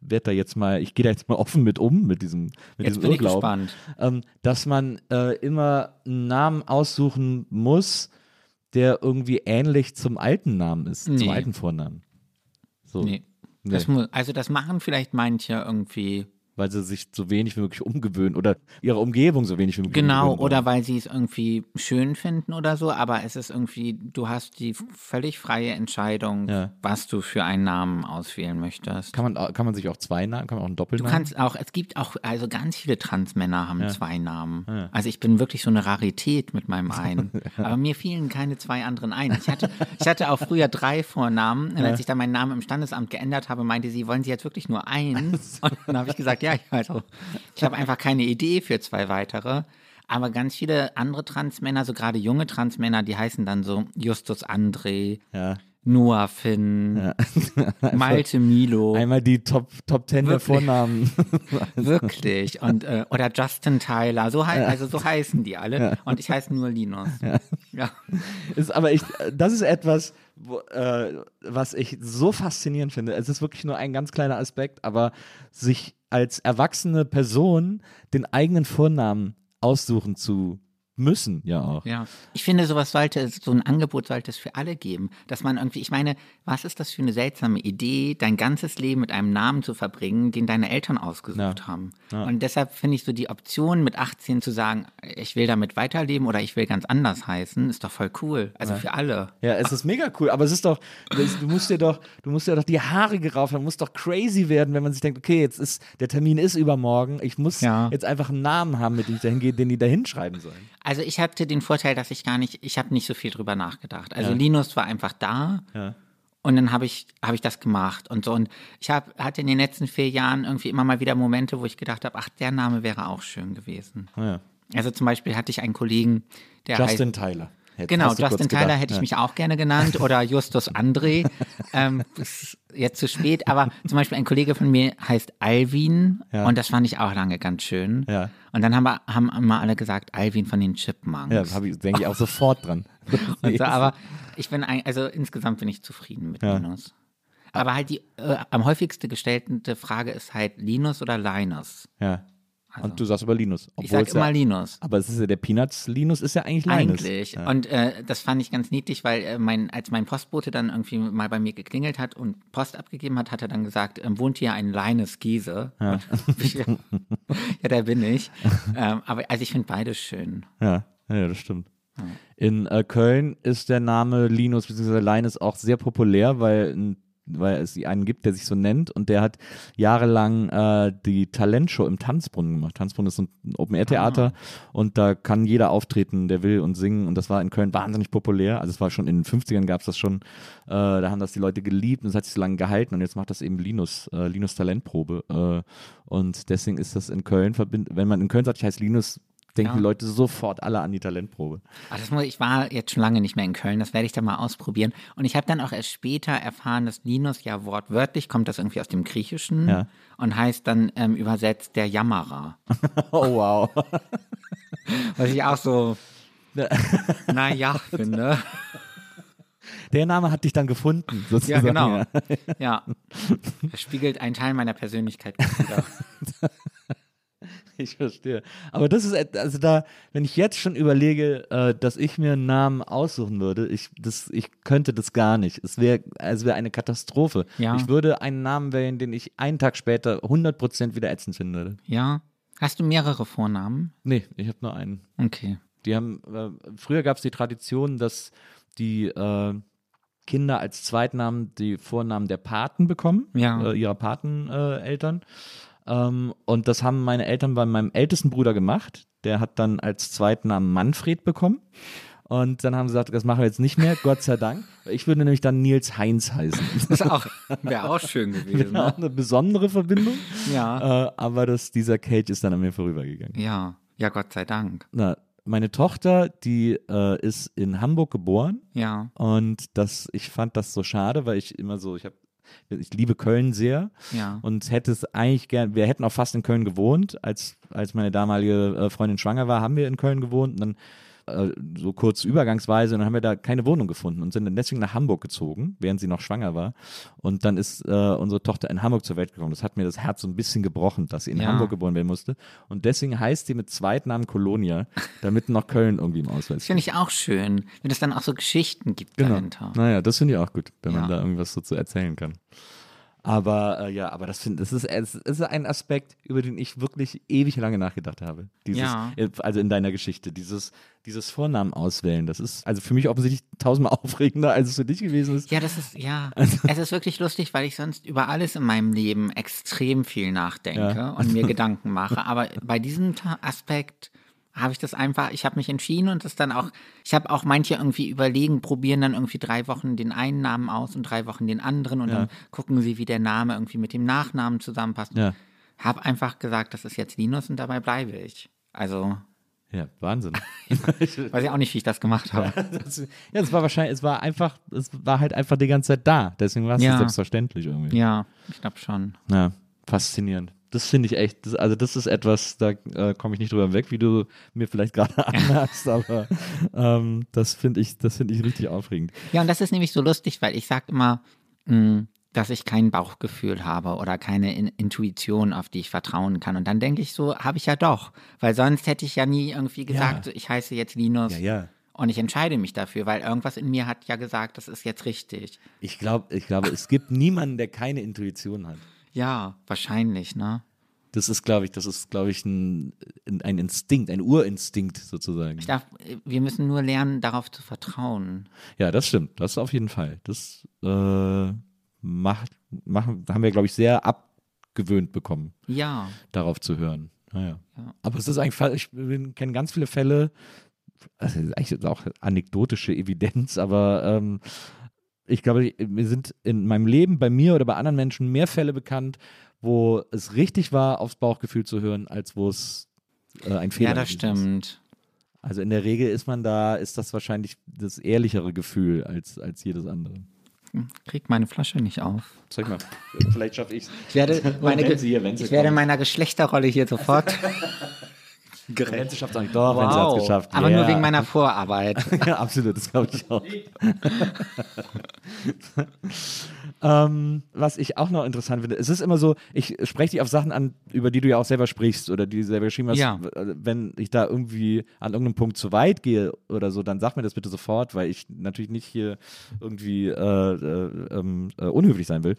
werde da jetzt mal, ich gehe da jetzt mal offen mit um, mit diesem, mit Jetzt diesem bin ich Irrglauben gespannt. ähm, dass man äh, immer einen Namen aussuchen muss, der irgendwie ähnlich zum alten Namen ist, zum Nee. alten Vornamen. So, Nee. Nee. Das mu also das machen vielleicht manche irgendwie weil sie sich so wenig wie möglich umgewöhnen oder ihre Umgebung so wenig wie möglich Genau, oder weil sie es irgendwie schön finden oder so, aber es ist irgendwie, du hast die völlig freie Entscheidung, Ja. was du für einen Namen auswählen möchtest. Kann man, kann man sich auch zwei Namen, kann man auch einen Du Doppelnamen? kannst auch, es gibt auch, also ganz viele Transmänner haben Ja. zwei Namen. Ja. Also ich bin wirklich so eine Rarität mit meinem einen. Aber mir fielen keine zwei anderen ein. Ich hatte, ich hatte auch früher drei Vornamen. Und als ich dann meinen Namen im Standesamt geändert habe, meinte sie, wollen Sie jetzt wirklich nur einen? Und dann habe ich gesagt, ja, also ich habe einfach keine Idee für zwei weitere. Aber ganz viele andere Transmänner, so gerade junge Transmänner, die heißen dann so Justus André, ja. Noah Finn, Malte Milo. Einmal die Top, Top Ten der Wirklich? Vornamen. Wirklich. Und, äh, oder Justin Tyler. So hei also so heißen die alle. Und ich heiße nur Linus. Ja. ist aber ich, das ist etwas, wo, äh, was ich so faszinierend finde. Es ist wirklich nur ein ganz kleiner Aspekt, aber sich als erwachsene Person den eigenen Vornamen aussuchen zu müssen, ja auch. Ja. Ich finde, sowas sollte es, so ein Angebot sollte es für alle geben. Dass man irgendwie, ich meine, was ist das für eine seltsame Idee, dein ganzes Leben mit einem Namen zu verbringen, den deine Eltern ausgesucht Ja. haben. Und deshalb finde ich so die Option mit 18 zu sagen, ich will damit weiterleben oder ich will ganz anders heißen, ist doch voll cool. Also für alle. Ja, es ist mega cool, aber es ist doch, du musst dir doch, du musst dir doch die Haare gerauft haben, muss doch crazy werden, wenn man sich denkt, okay, jetzt ist, der Termin ist übermorgen, ich muss Ja. jetzt einfach einen Namen haben, mit dem ich dahin gehe, den die da hinschreiben sollen. Also ich hatte den Vorteil, dass ich gar nicht, ich habe nicht so viel drüber nachgedacht. Also Ja. Linus war einfach da Ja. und dann habe ich, habe ich das gemacht und so. Und ich hab, hatte in den letzten vier Jahren irgendwie immer mal wieder Momente, wo ich gedacht habe, ach, der Name wäre auch schön gewesen. Ja. Also zum Beispiel hatte ich einen Kollegen, der Justin heißt, Tyler. Jetzt Genau, Justin Tyler gedacht, hätte ich mich auch gerne genannt oder Justus André. ähm, ist jetzt zu spät, aber zum Beispiel ein Kollege von mir heißt Alvin Ja. und das fand ich auch lange ganz schön. Ja. Und dann haben, wir, haben immer alle gesagt, Alvin von den Chipmunks. Ja, hab ich, denke ich auch sofort dran. So, aber ich bin, ein, also insgesamt bin ich zufrieden mit Ja. Linus. Aber halt die äh, am häufigste gestellte Frage ist halt Linus oder Linus. ja. Und du sagst aber Linus. Ich sag immer ja, Linus. Aber es ist ja der Peanuts Linus ist ja eigentlich Linus. Eigentlich. Ja. Und äh, das fand ich ganz niedlich, weil äh, mein, als mein Postbote dann irgendwie mal bei mir geklingelt hat und Post abgegeben hat, hat er dann gesagt, ähm, wohnt hier ein Linus Giese? Ja, ja da bin ich. ähm, aber also ich finde beides schön. Ja, ja, das stimmt. In äh, Köln ist der Name Linus bzw. Linus auch sehr populär, weil, ein- weil es einen gibt, der sich so nennt und der hat jahrelang äh, die Talentshow im Tanzbrunnen gemacht. Tanzbrunnen ist ein Open-Air-Theater und da kann jeder auftreten, der will und singen und das war in Köln wahnsinnig populär. Also es war schon in den 50ern gab es das schon, äh, da haben das die Leute geliebt und es hat sich so lange gehalten und jetzt macht das eben Linus, äh, Linus Talentprobe äh, und deswegen ist das in Köln wenn man in Köln sagt, ich heiße Linus, denken Ja. die Leute sofort alle an die Talentprobe. Das muss, ich war jetzt schon lange nicht mehr in Köln, das werde ich dann mal ausprobieren. Und ich habe dann auch erst später erfahren, dass Linus ja wortwörtlich kommt das irgendwie aus dem Griechischen Ja. und heißt dann ähm, übersetzt der Jammerer. Oh wow. Was ich auch so, naja, finde. Der Name hat dich dann gefunden, Ja, sozusagen. genau. Ja. Das spiegelt einen Teil meiner Persönlichkeit wieder. Ich verstehe. Aber das ist, also da, wenn ich jetzt schon überlege, äh, dass ich mir einen Namen aussuchen würde, ich, das, ich könnte das gar nicht. Es wäre, es wäre eine Katastrophe. Ja. Ich würde einen Namen wählen, den ich einen Tag später 100% wieder ätzend finden würde. Ja. Hast du mehrere Vornamen? Nee, ich habe nur einen. Okay. Die haben, äh, früher gab es die Tradition, dass die äh, Kinder als Zweitnamen die Vornamen der Paten bekommen, Ja. äh, ihrer Pateneltern. Äh, ähm, und das haben meine Eltern bei meinem ältesten Bruder gemacht. Der hat dann als Zweitnamen Manfred bekommen. Und dann haben sie gesagt, das machen wir jetzt nicht mehr, Gott sei Dank. Ich würde nämlich dann Nils Heinz heißen. Das auch, wäre auch schön gewesen. Genau, Ne? eine besondere Verbindung. Ja. Äh, aber das, dieser Cage ist dann an mir vorübergegangen. Ja. Ja, Gott sei Dank. Na, meine Tochter, die äh, ist in Hamburg geboren Ja. und das, ich fand das so schade, weil ich immer so, ich habe, ich liebe Köln sehr Ja. und hätte es eigentlich gern, wir hätten auch fast in Köln gewohnt, als, als meine damalige äh, Freundin schwanger war, haben wir in Köln gewohnt und dann äh, so kurz übergangsweise und dann haben wir da keine Wohnung gefunden und sind dann deswegen nach Hamburg gezogen, während sie noch schwanger war und dann ist äh, unsere Tochter in Hamburg zur Welt gekommen. Das hat mir das Herz so ein bisschen gebrochen, dass sie in Ja. Hamburg geboren werden musste und deswegen heißt sie mit Zweitnamen Kolonia, damit noch Köln irgendwie im Ausweis Das finde ich auch schön, wenn es dann auch so Geschichten gibt Genau. dahinter. Naja, das finde ich auch gut, wenn man Ja. da irgendwas so zu erzählen kann. Aber äh, ja, aber das, find, das, ist, es ist ein Aspekt, über den ich wirklich ewig lange nachgedacht habe. Dieses, Ja. äh, Also in deiner Geschichte, dieses, dieses Vornamen auswählen, das ist also für mich offensichtlich tausendmal aufregender, als es für dich gewesen ist. Ja, das ist, ja, Also es ist wirklich lustig, weil ich sonst über alles in meinem Leben extrem viel nachdenke Ja. und mir Gedanken mache. Aber bei diesem Aspekt habe ich das einfach, ich habe mich entschieden und das dann auch, ich habe auch manche irgendwie überlegen, probieren dann irgendwie drei Wochen den einen Namen aus und drei Wochen den anderen und Ja. dann gucken sie, wie der Name irgendwie mit dem Nachnamen zusammenpasst. Ja. Habe einfach gesagt, das ist jetzt Linus und dabei bleibe ich. Also, Ja, Wahnsinn. weiß ich auch nicht, wie ich das gemacht habe. Ja, es war wahrscheinlich, es war einfach, es war halt einfach die ganze Zeit da. Deswegen war es Ja. selbstverständlich irgendwie. Ja, ich glaube schon. Ja, faszinierend. Das finde ich echt, das, also das ist etwas, da äh, komme ich nicht drüber weg, wie du mir vielleicht gerade anhast, aber ähm, das finde ich, das finde ich richtig aufregend. Ja, und das ist nämlich so lustig, weil ich sage immer, mh, dass ich kein Bauchgefühl habe oder keine In Intuition, auf die ich vertrauen kann. Und dann denke ich so, habe ich ja doch. Weil sonst hätte ich ja nie irgendwie gesagt, so, ich heiße jetzt Linus. ja. Und ich entscheide mich dafür, weil irgendwas in mir hat ja gesagt, das ist jetzt richtig. Ich glaube, ich glaube, es gibt niemanden, der keine Intuition hat. Ja, wahrscheinlich, ne? Das ist, glaube ich, das ist, glaube ich, ein, ein Instinkt, ein Urinstinkt sozusagen. Ich darf, wir müssen nur lernen, darauf zu vertrauen. Ja, das stimmt. Das auf jeden Fall. Das äh, macht, machen, haben wir, glaube ich, sehr abgewöhnt bekommen. Ja, darauf zu hören. Naja. Ja. Aber es ist eigentlich, ich kenne ganz viele Fälle, also eigentlich auch anekdotische Evidenz, aber ähm, ich glaube, mir sind in meinem Leben bei mir oder bei anderen Menschen mehr Fälle bekannt, wo es richtig war, aufs Bauchgefühl zu hören, als wo es äh, ein Fehler ja, das ist. stimmt. Also in der Regel ist man da, ist das wahrscheinlich das ehrlichere Gefühl als, als jedes andere. Krieg meine Flasche nicht auf. Zeig mal, vielleicht schaffe ich es. Ich werde, meine, hier, ich werde meiner Geschlechterrolle hier sofort Wenn sie schafft es auch nicht. Doch, wenn sie hat es geschafft. Aber Ja. nur wegen meiner Vorarbeit. ja, absolut, das glaube ich auch. ähm, was ich auch noch interessant finde, es ist immer so, ich spreche dich auf Sachen an, über die du ja auch selber sprichst oder die du selber geschrieben hast. Ja. Wenn ich da irgendwie an irgendeinem Punkt zu weit gehe oder so, dann sag mir das bitte sofort, weil ich natürlich nicht hier irgendwie äh, äh, ähm, äh, unhöflich sein will.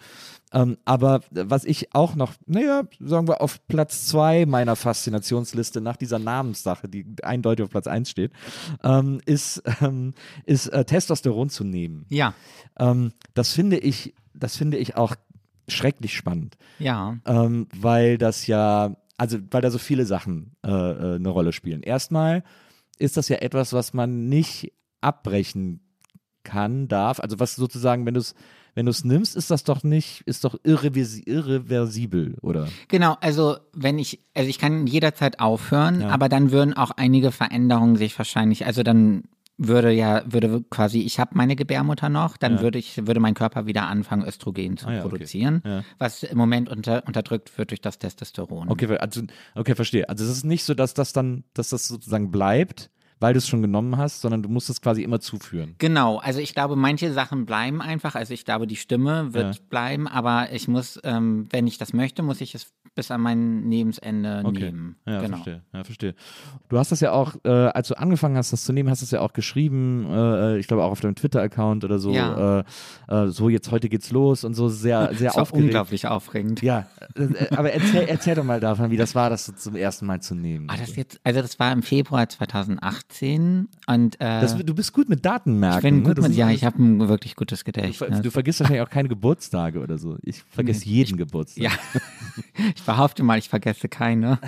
Ähm, aber was ich auch noch, naja, sagen wir auf Platz zwei meiner Faszinationsliste nach dieser Namenssache, die eindeutig auf Platz eins steht, ähm, ist, ähm, ist äh, Testosteron zu nehmen. Ja, Ähm, das finde ich, das finde ich auch schrecklich spannend, ja. ähm, weil das ja, also weil da so viele Sachen äh, äh, eine Rolle spielen. Erstmal ist das ja etwas, was man nicht abbrechen kann, darf. Also was sozusagen, wenn du es wenn du es nimmst, ist das doch nicht, ist doch irreversi irreversibel, oder? Genau, also wenn ich, also ich kann jederzeit aufhören, aber dann würden auch einige Veränderungen sich wahrscheinlich, also dann würde ja, würde quasi, ich habe meine Gebärmutter noch, dann würde ich, würde mein Körper wieder anfangen, Östrogen zu Ah ja, okay. produzieren, Ja. was im Moment unter, unterdrückt wird durch das Testosteron. Okay, also, okay, verstehe. Also es ist nicht so, dass das dann, dass das sozusagen bleibt, weil du es schon genommen hast, sondern du musst es quasi immer zuführen. Genau, also ich glaube, manche Sachen bleiben einfach. Also ich glaube, die Stimme wird Ja. bleiben, aber ich muss, ähm, wenn ich das möchte, muss ich es bis an mein Lebensende Okay. nehmen. Ja, genau. verstehe. Ja, verstehe. Du hast das ja auch, äh, als du angefangen hast, das zu nehmen, hast du es ja auch geschrieben, äh, ich glaube auch auf deinem Twitter-Account oder so, Ja. äh, äh, so jetzt heute geht's los und so sehr, sehr Das aufgeregt. unglaublich aufregend. Ja, äh, äh, aber erzähl, erzähl doch mal davon, wie das war, das so zum ersten Mal zu nehmen. Ah, das jetzt, also das war im Februar 2018 und äh, das, du bist gut mit Datenmerken. ich bin ne? gut Das mit, ja, ich habe ein wirklich gutes du, Gedächtnis. du vergisst wahrscheinlich auch keine Geburtstage oder so. Ich vergesse jeden Geburtstag. Ja, ich behaupte mal, ich vergesse keine.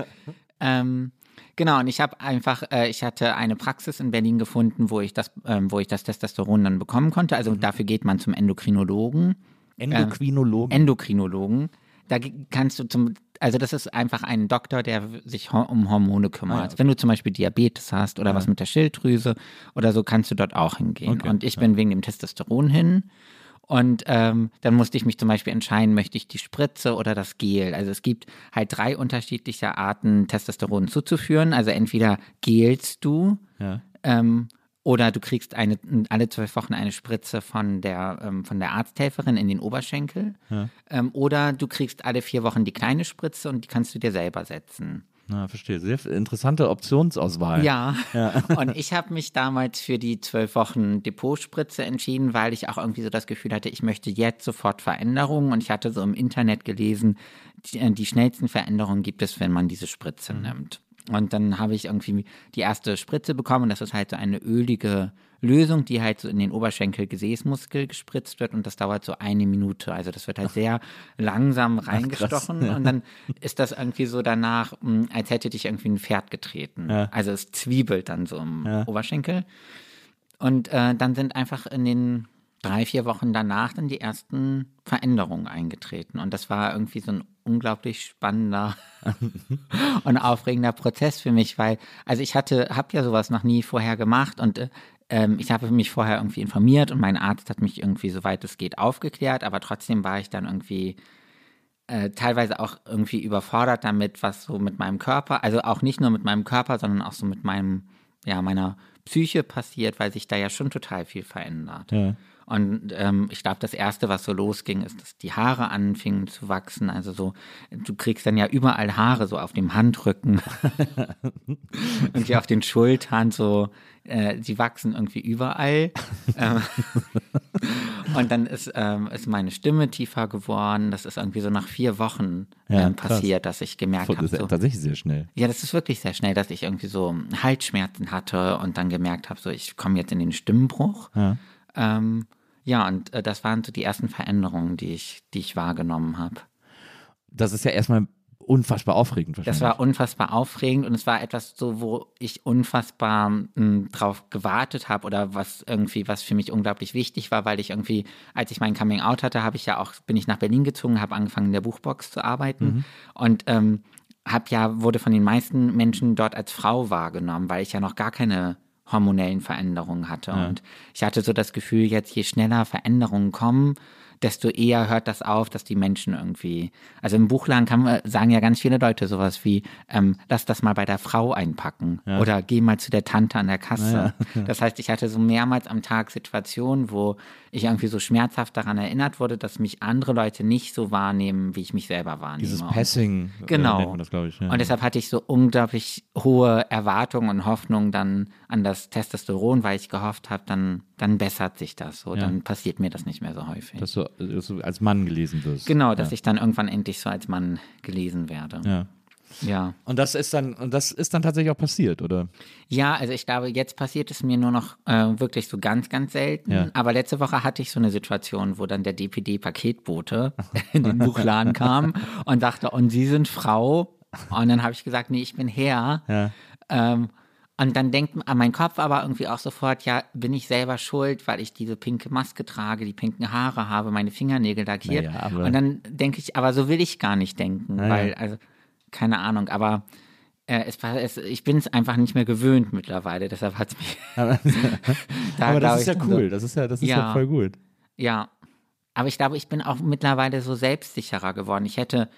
ähm, genau, und ich habe einfach, äh, ich hatte eine Praxis in Berlin gefunden, wo ich das, ähm, wo ich das Testosteron dann bekommen konnte. Also dafür geht man zum Endokrinologen. Endokrinologen. Endokrinologen. Da kannst du zum, also das ist einfach ein Doktor, der sich um Hormone kümmert. Wenn du zum Beispiel Diabetes hast oder was mit der Schilddrüse oder so, kannst du dort auch hingehen. Okay, Und ich bin wegen dem Testosteron hin. Und ähm, dann musste ich mich zum Beispiel entscheiden, möchte ich die Spritze oder das Gel. Also es gibt halt drei unterschiedliche Arten, Testosteron zuzuführen. Also entweder gelst du ja. ähm, oder du kriegst eine, alle zwölf Wochen eine Spritze von der, ähm, von der Arzthelferin in den Oberschenkel. Ähm, oder du kriegst alle vier Wochen die kleine Spritze und die kannst du dir selber setzen. Na, verstehe. Sehr interessante Optionsauswahl. Ja. Und ich habe mich damals für die zwölf Wochen Depotspritze entschieden, weil ich auch irgendwie so das Gefühl hatte, ich möchte jetzt sofort Veränderungen. Und ich hatte so im Internet gelesen, die, äh, die schnellsten Veränderungen gibt es, wenn man diese Spritze nimmt. Und dann habe ich irgendwie die erste Spritze bekommen. Und das ist halt so eine ölige Lösung, die halt so in den Oberschenkel-Gesäßmuskel gespritzt wird. Und das dauert so eine Minute. Also das wird halt sehr langsam reingestochen. Und dann ist das irgendwie so danach, mh, als hätte dich irgendwie ein Pferd getreten. Also es zwiebelt dann so im Oberschenkel. Und äh, dann sind einfach in den drei, vier Wochen danach dann die ersten Veränderungen eingetreten. Und das war irgendwie so ein unglaublich spannender und aufregender Prozess für mich, weil, also ich hatte, habe ja sowas noch nie vorher gemacht und äh, ähm, ich habe mich vorher irgendwie informiert und mein Arzt hat mich irgendwie, soweit es geht, aufgeklärt, aber trotzdem war ich dann irgendwie äh, teilweise auch irgendwie überfordert damit, was so mit meinem Körper, also auch nicht nur mit meinem Körper, sondern auch so mit meinem, ja, meiner Psyche passiert, weil sich da ja schon total viel verändert. Ja. Und ähm, ich glaube, das Erste, was so losging, ist, dass die Haare anfingen zu wachsen. Also so, du kriegst dann ja überall Haare, so auf dem Handrücken, irgendwie auf den Schultern, so, äh, die wachsen irgendwie überall. ähm, und dann ist, ähm, ist meine Stimme tiefer geworden. Das ist irgendwie so nach vier Wochen Ja, ähm, passiert, dass ich gemerkt Das habe, ist ja so, tatsächlich sehr schnell. ja, das ist wirklich sehr schnell, dass ich irgendwie so Halsschmerzen hatte und dann gemerkt habe, so ich komme jetzt in den Stimmbruch. Ja. Ähm, ja, und äh, das waren so die ersten Veränderungen, die ich, die ich wahrgenommen habe. Das ist ja erstmal unfassbar aufregend wahrscheinlich. Das war unfassbar aufregend und es war etwas so, wo ich unfassbar mh, drauf gewartet habe oder was irgendwie, was für mich unglaublich wichtig war, weil ich irgendwie, als ich mein Coming Out hatte, habe ich ja auch, bin ich nach Berlin gezogen, habe angefangen in der Buchbox zu arbeiten und ähm, hab ja, wurde von den meisten Menschen dort als Frau wahrgenommen, weil ich ja noch gar keine hormonellen Veränderungen hatte. Und ich hatte so das Gefühl, jetzt je schneller Veränderungen kommen, desto eher hört das auf, dass die Menschen irgendwie, also im Buchladen kann sagen ja ganz viele Leute sowas wie, ähm, lass das mal bei der Frau einpacken oder geh mal zu der Tante an der Kasse. Das heißt, ich hatte so mehrmals am Tag Situationen, wo ich irgendwie so schmerzhaft daran erinnert wurde, dass mich andere Leute nicht so wahrnehmen, wie ich mich selber wahrnehme. Dieses Passing. äh, Genau. das, ich. Ja. Und deshalb hatte ich so unglaublich hohe Erwartungen und Hoffnungen dann an das Testosteron, weil ich gehofft habe, dann, dann bessert sich das so, dann passiert mir das nicht mehr so häufig. dass, du, dass du als Mann gelesen wirst. genau, dass ich dann irgendwann endlich so als Mann gelesen werde. Ja. Ja. Und das ist dann, und das ist dann tatsächlich auch passiert, oder? Ja, also ich glaube, jetzt passiert es mir nur noch äh, wirklich so ganz, ganz selten. Ja. Aber letzte Woche hatte ich so eine Situation, wo dann der DPD-Paketbote in den Buchladen kam und sagte, und Sie sind Frau? Und dann habe ich gesagt, nee, ich bin Herr. Ja. Ähm, und dann denkt an mein Kopf aber irgendwie auch sofort, ja, bin ich selber schuld, weil ich diese pinke Maske trage, die pinken Haare habe, meine Fingernägel lackiert. Naja, aber- und dann denke ich, aber so will ich gar nicht denken, Naja. weil, also, keine Ahnung, aber äh, es war, es, ich bin es einfach nicht mehr gewöhnt mittlerweile, deshalb hat es mich. Da Aber das ist ja dann so- cool. Das ist ja, das ist ja. Ja. voll gut. ja, aber ich glaube, ich bin auch mittlerweile so selbstsicherer geworden. Ich hätte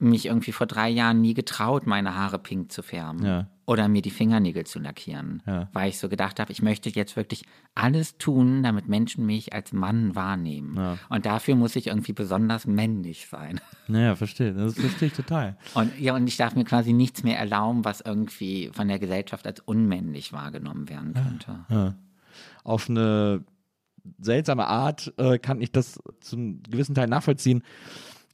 mich irgendwie vor drei Jahren nie getraut, meine Haare pink zu färben Ja. Oder mir die Fingernägel zu lackieren, Ja. weil ich so gedacht habe, ich möchte jetzt wirklich alles tun, damit Menschen mich als Mann wahrnehmen. Und dafür muss ich irgendwie besonders männlich sein. Naja, verstehe. Das verstehe ich total. Und ja, und ich darf mir quasi nichts mehr erlauben, was irgendwie von der Gesellschaft als unmännlich wahrgenommen werden könnte. Auf eine seltsame Art äh, kann ich das zum gewissen Teil nachvollziehen.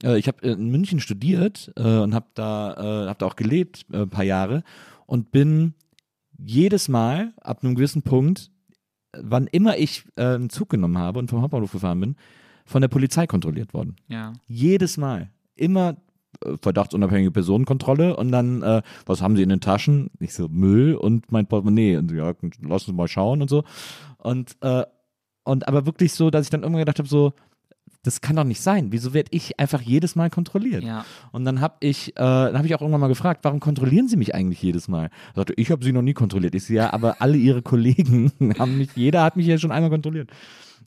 Äh, ich habe in München studiert äh, und habe da, äh, hab da auch gelebt, äh, ein paar Jahre und bin jedes Mal ab einem gewissen Punkt, wann immer ich äh, einen Zug genommen habe und vom Hauptbahnhof gefahren bin, von der Polizei kontrolliert worden. Ja. Jedes Mal. Immer äh, verdachtsunabhängige Personenkontrolle und dann, äh, was haben sie in den Taschen? Ich so, Müll und mein Portemonnaie. Und so, ja, lass uns mal schauen und so. Und, äh, und aber wirklich so, dass ich dann irgendwann gedacht habe, so, das kann doch nicht sein. Wieso werde ich einfach jedes Mal kontrolliert? Ja. Und dann habe ich, äh, habe ich auch irgendwann mal gefragt, warum kontrollieren Sie mich eigentlich jedes Mal? Er sagte, ich habe Sie noch nie kontrolliert. Ich so, ja, aber alle Ihre Kollegen haben mich, jeder hat mich ja schon einmal kontrolliert.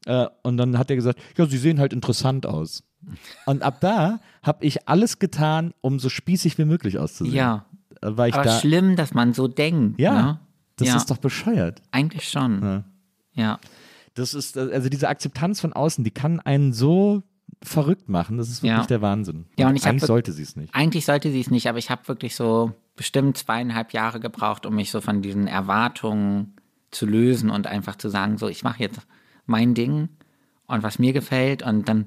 Äh, und dann hat er gesagt, ja, Sie sehen halt interessant aus. Und ab da habe ich alles getan, um so spießig wie möglich auszusehen. Ja. Äh, Weil ich Aber da, schlimm, dass man so denkt. ja, ne? das ja. ist doch bescheuert. Eigentlich schon. Ja. Ja. Das ist, äh, also diese Akzeptanz von außen, die kann einen so verrückt machen. Das ist wirklich Ja. der Wahnsinn. Ja, und ich Eigentlich sollte sie es nicht. Eigentlich sollte sie es nicht, aber ich habe wirklich so bestimmt zweieinhalb Jahre gebraucht, um mich so von diesen Erwartungen zu lösen und einfach zu sagen, so, ich mache jetzt mein Ding und was mir gefällt und dann,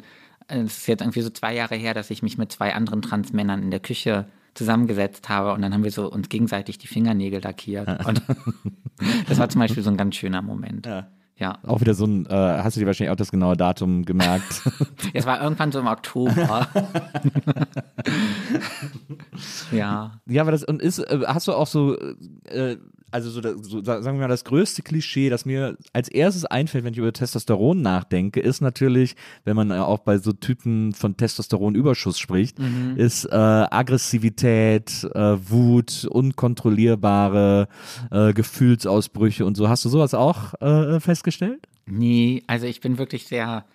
äh, es ist jetzt irgendwie so zwei Jahre her, dass ich mich mit zwei anderen Transmännern in der Küche zusammengesetzt habe und dann haben wir so uns gegenseitig die Fingernägel lackiert und das war zum Beispiel so ein ganz schöner Moment. Ja. Ja, Auch wieder so ein, äh, hast du dir wahrscheinlich auch das genaue Datum gemerkt? es war irgendwann so im Oktober. ja. ja, aber das, und ist, äh, hast du auch so, äh, also so, so, sagen wir mal, das größte Klischee, das mir als erstes einfällt, wenn ich über Testosteron nachdenke, ist natürlich, wenn man äh, auch bei so Typen von Testosteronüberschuss spricht, ist äh, Aggressivität, äh, Wut, unkontrollierbare äh, Gefühlsausbrüche und so. Hast du sowas auch äh, festgestellt? Nee, also ich bin wirklich sehr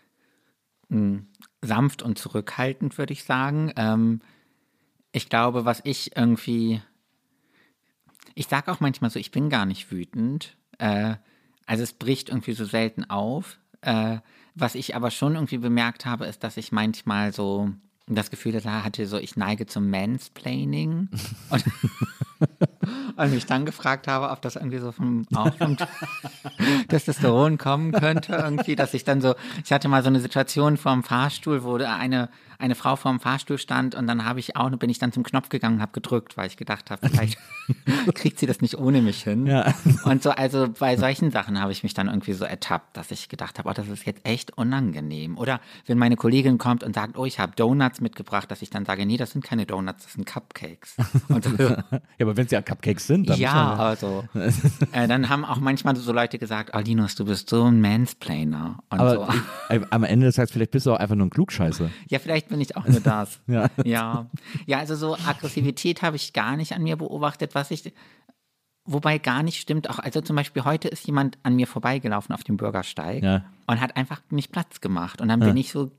mh, sanft und zurückhaltend, würde ich sagen. Ähm, ich glaube, was ich irgendwie. Ich sage auch manchmal so, ich bin gar nicht wütend. Äh, also es bricht irgendwie so selten auf. Äh, was ich aber schon irgendwie bemerkt habe, ist, dass ich manchmal so das Gefühl hatte, so ich neige zum Mansplaining. Und, und mich dann gefragt habe, ob das irgendwie so vom, auch vom Testosteron kommen könnte, irgendwie, dass ich dann so, ich hatte mal so eine Situation vorm Fahrstuhl, wo eine, eine Frau vorm Fahrstuhl stand und dann habe ich auch, bin ich dann zum Knopf gegangen und habe gedrückt, weil ich gedacht habe, vielleicht kriegt sie das nicht ohne mich hin. Ja. Und so, also bei solchen Sachen habe ich mich dann irgendwie so ertappt, dass ich gedacht habe, oh, das ist jetzt echt unangenehm. Oder wenn meine Kollegin kommt und sagt, oh, ich habe Donuts mitgebracht, dass ich dann sage, nee, das sind keine Donuts, das sind Cupcakes. Und Ja, aber wenn es ja Cupcakes sind, dann ja, also. äh, dann haben auch manchmal so Leute gesagt, oh Linus, du bist so ein Mansplainer. Und Aber so. ich, am Ende des Tages, vielleicht bist du auch einfach nur ein Klugscheißer. Ja, vielleicht bin ich auch nur das. Ja. ja. Ja, also so Aggressivität habe ich gar nicht an mir beobachtet, was ich, wobei gar nicht stimmt. Auch, also zum Beispiel heute ist jemand an mir vorbeigelaufen auf dem Bürgersteig Ja. und hat einfach nicht Platz gemacht. Und dann bin ich so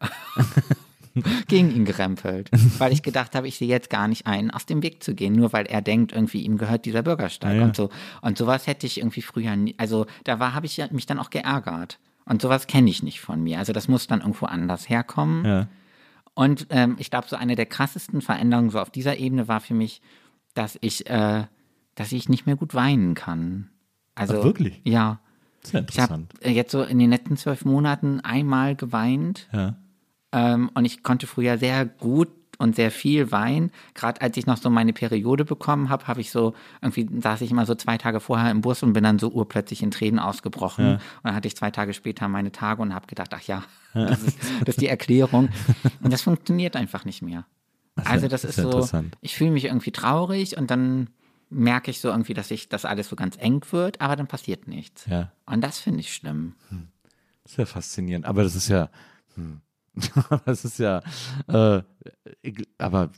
gegen ihn gerempelt, weil ich gedacht habe, ich sehe jetzt gar nicht ein, aus dem Weg zu gehen, nur weil er denkt, irgendwie ihm gehört dieser Bürgersteig Ja, ja. und so. Und sowas hätte ich irgendwie früher nie, also da war, habe ich ja- mich dann auch geärgert. Und sowas kenne ich nicht von mir. Also das muss dann irgendwo anders herkommen. Und ähm, ich glaube, so eine der krassesten Veränderungen so auf dieser Ebene war für mich, dass ich, äh, dass ich nicht mehr gut weinen kann. Also Ach, wirklich? Ja. Das ist ja Ich habe interessant. jetzt so in den letzten zwölf Monaten einmal geweint Ja. ähm, und ich konnte früher sehr gut und sehr viel weinen. Gerade als ich noch so meine Periode bekommen habe, habe ich so, irgendwie saß ich immer so zwei Tage vorher im Bus und bin dann so urplötzlich in Tränen ausgebrochen. Und dann hatte ich zwei Tage später meine Tage und habe gedacht, ach ja, das ist, das ist die Erklärung. Und das funktioniert einfach nicht mehr. Also das das ist ist ja so, ich fühle mich irgendwie traurig und dann merke ich so irgendwie, dass ich, dass alles so ganz eng wird, aber dann passiert nichts. Ja. Und das finde ich schlimm. Das ist ja faszinierend. Aber das ist ja. Hm. das ist ja. Äh, aber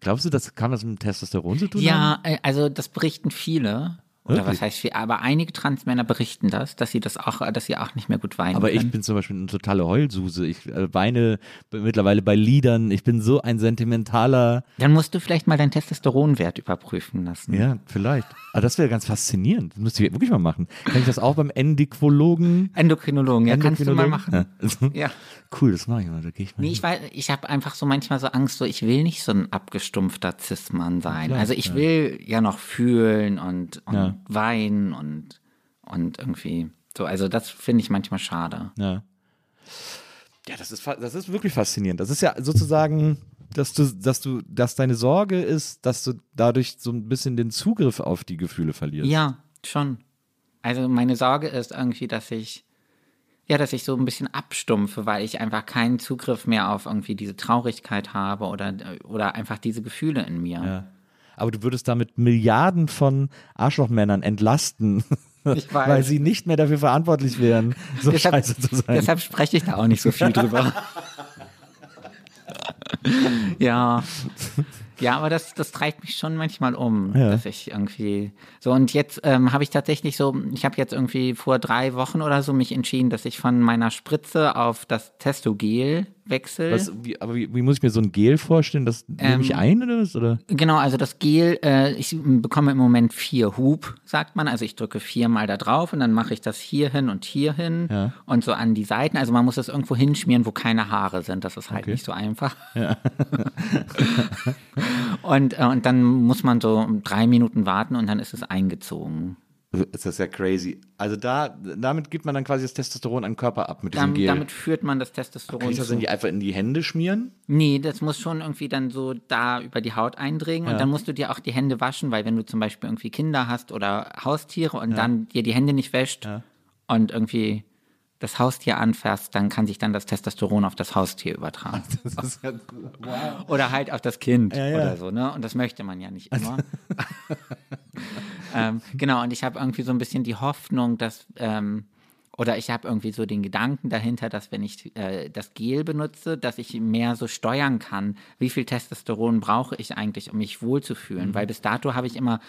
glaubst du, das kann das mit Testosteron zu tun haben? Ja, äh, also das berichten viele. Oder Wirklich? was heißt viel? Aber einige Transmänner berichten das, dass sie das auch, dass sie auch nicht mehr gut weinen Aber ich können. bin zum Beispiel eine totale Heulsuse. Ich äh, weine mittlerweile bei Liedern. Ich bin so ein sentimentaler. Dann musst du vielleicht mal deinen Testosteronwert überprüfen lassen. Ja, vielleicht. Aber das wäre ganz faszinierend. Das müsste ich wirklich mal machen. Kann ich das auch beim Endiquologen? Endokrinologen, ja, kannst du mal machen. Ja. Ja. Cool, das mache ich mal. Da gehe ich mal. Nee, hin. ich weiß, ich habe einfach so manchmal so Angst, so ich will nicht so ein abgestumpfter Cis-Mann sein. Klar, also ich ja. will ja noch fühlen und, und Ja. Weinen und, und irgendwie so. Also das finde ich manchmal schade. Ja. Ja, das ist, das ist wirklich faszinierend. Das ist ja sozusagen, dass du, dass du, dass deine Sorge ist, dass du dadurch so ein bisschen den Zugriff auf die Gefühle verlierst. Ja, schon. Also meine Sorge ist irgendwie, dass ich, ja, dass ich so ein bisschen abstumpfe, weil ich einfach keinen Zugriff mehr auf irgendwie diese Traurigkeit habe oder, oder einfach diese Gefühle in mir. Ja. Aber du würdest damit Milliarden von Arschlochmännern entlasten, weil sie nicht mehr dafür verantwortlich wären, so Deshalb, scheiße zu sein. deshalb spreche ich da auch nicht so viel drüber. ja. Ja, aber das, das treibt mich schon manchmal um, Ja. dass ich irgendwie so und jetzt ähm, habe ich tatsächlich so, ich habe jetzt irgendwie vor drei Wochen oder so mich entschieden, dass ich von meiner Spritze auf das Testogel wechsle. Was, wie, aber wie, wie muss ich mir so ein Gel vorstellen? Das nehme ich Ähm, ein oder was? Oder? Genau, also das Gel, äh, ich bekomme im Moment vier Hub, sagt man. Also ich drücke viermal da drauf und dann mache ich das hier hin und hier hin Ja. und so an die Seiten. Also man muss es irgendwo hinschmieren, wo keine Haare sind. Das ist halt Okay. nicht so einfach. und, äh, und dann muss man so drei Minuten warten und dann ist es eingezogen. Ist das ja crazy. Also da, damit gibt man dann quasi das Testosteron an den Körper ab mit diesem Dam, Gel. damit führt man das Testosteron Kann ich das die, einfach in die Hände schmieren? Nee, das muss schon irgendwie dann so da über die Haut eindringen und dann musst du dir auch die Hände waschen, weil wenn du zum Beispiel irgendwie Kinder hast oder Haustiere und dann dir die Hände nicht wäscht und irgendwie das Haustier anfasst, dann kann sich dann das Testosteron auf das Haustier übertragen. Das ist ja, wow. Oder halt auf das Kind Ja, ja. oder so, ne? Und das möchte man ja nicht immer. ähm, genau, und ich habe irgendwie so ein bisschen die Hoffnung, dass, ähm, oder ich habe irgendwie so den Gedanken dahinter, dass wenn ich äh, das Gel benutze, dass ich mehr so steuern kann, wie viel Testosteron brauche ich eigentlich, um mich wohlzufühlen. Mhm. Weil bis dato habe ich immer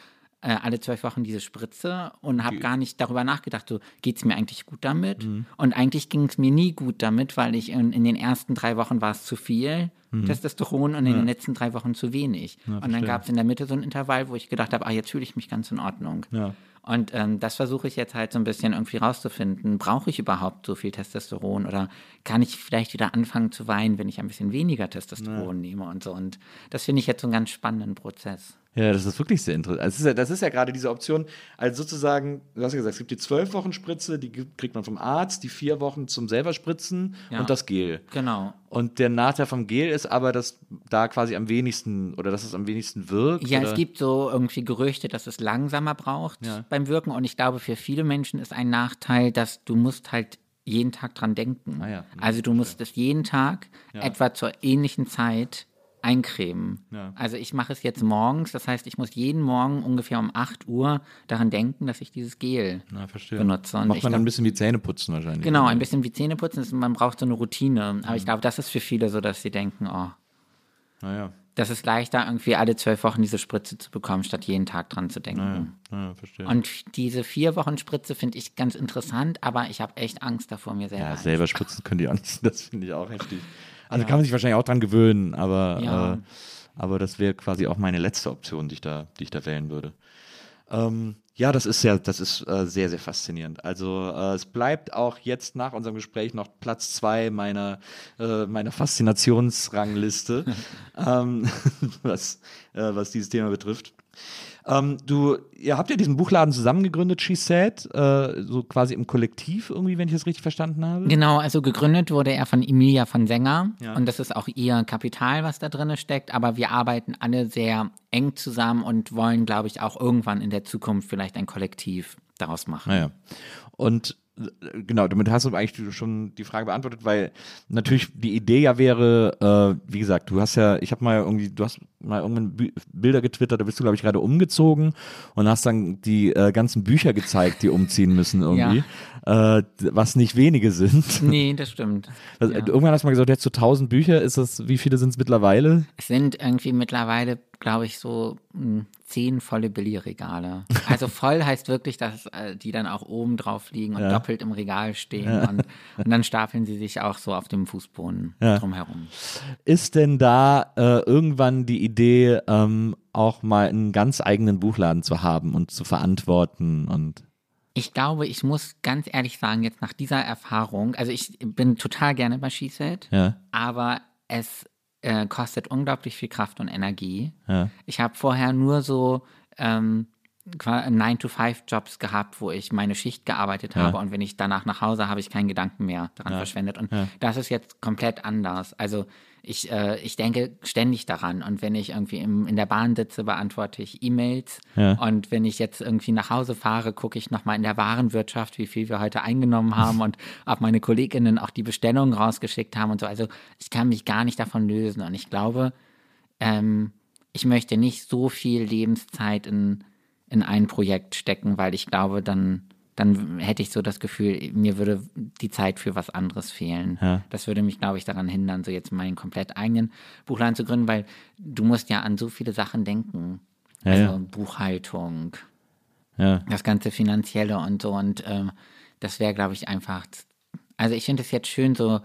äh, alle zwölf Wochen diese Spritze und habe gar nicht darüber nachgedacht, so geht es mir eigentlich gut damit? Mhm. Und eigentlich ging es mir nie gut damit, weil ich in, in den ersten drei Wochen war es zu viel Testosteron und in den letzten drei Wochen zu wenig. und dann Mhm. gab es in der Mitte so ein Intervall, wo ich gedacht habe, ah, jetzt fühle ich mich ganz in Ordnung. Ja. Und ähm, das versuche ich jetzt halt so ein bisschen irgendwie rauszufinden. Brauche ich überhaupt so viel Testosteron oder kann ich vielleicht wieder anfangen zu weinen, wenn ich ein bisschen weniger Testosteron nehme und so. Und das finde ich jetzt so einen ganz spannenden Prozess. Ja, das ist wirklich sehr interessant. Das ist ja, das ist ja gerade diese Option, also sozusagen, du hast ja gesagt, es gibt die zwölf Wochen Spritze, die kriegt man vom Arzt, die vier Wochen zum selber spritzen Ja. und das Gel. Genau. Und der Nachteil vom Gel ist aber, dass da quasi am wenigsten oder dass es am wenigsten wirkt. Ja, oder? es gibt so irgendwie Gerüchte, dass es langsamer braucht beim Wirken. Und ich glaube, für viele Menschen ist ein Nachteil, dass du musst halt jeden Tag dran denken. Ah ja. Also du musst es jeden Tag etwa zur ähnlichen Zeit eincremen. Also ich mache es jetzt morgens, das heißt, ich muss jeden Morgen ungefähr um 8 Uhr daran denken, dass ich dieses Gel Na, benutze. Und Macht man dann glaub- ein bisschen wie Zähne putzen wahrscheinlich. Genau, ein bisschen wie Zähneputzen, ist, man braucht so eine Routine. Aber Mhm. ich glaube, das ist für viele so, dass sie denken, oh, Naja, das ist leichter, irgendwie alle zwölf Wochen diese Spritze zu bekommen, statt jeden Tag dran zu denken. naja, verstehe. Und diese vier Wochen Spritze finde ich ganz interessant, aber ich habe echt Angst davor, mir selber. ja, selber spritzen können die nicht. Das finde ich auch heftig. Also kann man sich wahrscheinlich auch dran gewöhnen, aber, Ja. äh, aber das wäre quasi auch meine letzte Option, die ich da, die ich da wählen würde. Ähm, ja, das ist ja, das ist äh, sehr, sehr faszinierend. Also äh, es bleibt auch jetzt nach unserem Gespräch noch Platz zwei meiner, äh, meiner Faszinationsrangliste, ähm, was, äh, was dieses Thema betrifft. Ähm, du, ihr habt ja diesen Buchladen zusammen gegründet, She Said, äh, so quasi im Kollektiv irgendwie, wenn ich das richtig verstanden habe. Genau, also gegründet wurde er von Emilia von Sänger Ja. und das ist auch ihr Kapital, was da drin steckt, aber wir arbeiten alle sehr eng zusammen und wollen, glaube ich, auch irgendwann in der Zukunft vielleicht ein Kollektiv daraus machen. Naja. Und äh, genau, damit hast du eigentlich schon die Frage beantwortet, weil natürlich die Idee ja wäre, äh, wie gesagt, du hast ja, ich habe mal irgendwie, du hast mal irgendwann Bilder getwittert, da bist du, glaube ich, gerade umgezogen und hast dann die äh, ganzen Bücher gezeigt, die umziehen müssen irgendwie, äh, was nicht wenige sind. Nee, das stimmt. Also, Ja. Irgendwann hast du mal gesagt, jetzt so 1000 Bücher, ist das, wie viele sind es mittlerweile? Es sind irgendwie mittlerweile, glaube ich, so mh, zehn volle Billigregale. Also voll heißt wirklich, dass äh, die dann auch oben drauf liegen und Ja. doppelt im Regal stehen und, und dann stapeln sie sich auch so auf dem Fußboden Ja. drumherum. Ist denn da äh, irgendwann die Idee, ähm, auch mal einen ganz eigenen Buchladen zu haben und zu verantworten und Ich glaube, ich muss ganz ehrlich sagen, jetzt nach dieser Erfahrung, also ich bin total gerne bei She Said, ja, aber es äh, kostet unglaublich viel Kraft und Energie. ja, Ich habe vorher nur so ähm, 9-to-5-Jobs gehabt, wo ich meine Schicht gearbeitet habe und wenn ich danach nach Hause habe ich keinen Gedanken mehr daran verschwendet. Und das ist jetzt komplett anders. Also ich, äh, ich denke ständig daran und wenn ich irgendwie im, in der Bahn sitze, beantworte ich E-Mails Ja. und wenn ich jetzt irgendwie nach Hause fahre, gucke ich nochmal in der Warenwirtschaft, wie viel wir heute eingenommen haben und ob meine Kolleginnen auch die Bestellungen rausgeschickt haben und so. Also ich kann mich gar nicht davon lösen und ich glaube, ähm, ich möchte nicht so viel Lebenszeit in, in ein Projekt stecken, weil ich glaube, dann, dann hätte ich so das Gefühl, mir würde die Zeit für was anderes fehlen. Ja. Das würde mich, glaube ich, daran hindern, so jetzt meinen komplett eigenen Buchladen zu gründen, weil du musst ja an so viele Sachen denken. Ja, also ja. Buchhaltung, das ganze Finanzielle und so. Und ähm, das wäre, glaube ich, einfach. Also ich finde es jetzt schön, so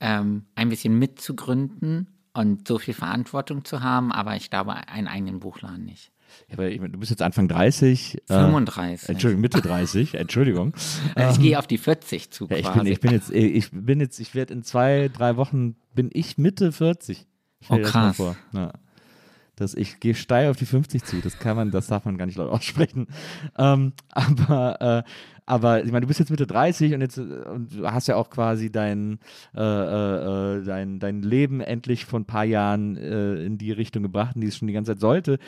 ähm, ein bisschen mitzugründen und so viel Verantwortung zu haben, aber ich glaube, einen eigenen Buchladen nicht. Ja, aber ich, du bist jetzt Anfang 30. Äh, 35. Entschuldigung, Mitte 30, Entschuldigung. Also ich gehe auf die 40 zu Ja, ich, bin, ich bin jetzt, ich bin jetzt, ich werde in zwei, drei Wochen, bin ich Mitte 40. Stell Oh, das krass. vor. Ja. Das, ich gehe steil auf die 50 zu. Das kann man, das darf man gar nicht laut aussprechen. Ähm, aber, äh, aber ich meine, du bist jetzt Mitte 30 und jetzt äh, und du hast ja auch quasi dein, äh, äh, äh, dein, dein Leben endlich vor ein paar Jahren äh, in die Richtung gebracht, in die es schon die ganze Zeit sollte.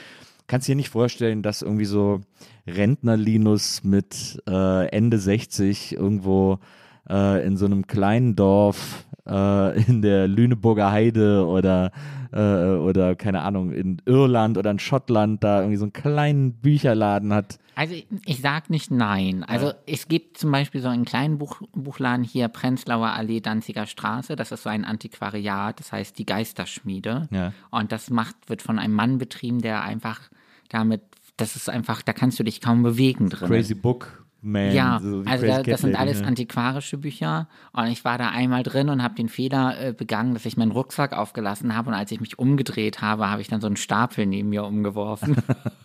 Kannst dir nicht vorstellen, dass irgendwie so Rentner-Linus mit äh, Ende 60 irgendwo äh, in so einem kleinen Dorf äh, in der Lüneburger Heide oder, äh, oder keine Ahnung, in Irland oder in Schottland da irgendwie so einen kleinen Bücherladen hat. Also ich, ich sag nicht nein. Also es gibt zum Beispiel so einen kleinen Buch, Buchladen hier, Prenzlauer Allee, Danziger Straße. Das ist so ein Antiquariat, das heißt die Geisterschmiede. Ja. Und das macht, wird von einem Mann betrieben, der einfach damit, das ist einfach, da kannst du dich kaum bewegen drin. Crazy Book Man. Ja, so also da, das sind alles ja. antiquarische Bücher und ich war da einmal drin und habe den Fehler äh, begangen, dass ich meinen Rucksack aufgelassen habe und als ich mich umgedreht habe, habe ich dann so einen Stapel neben mir umgeworfen.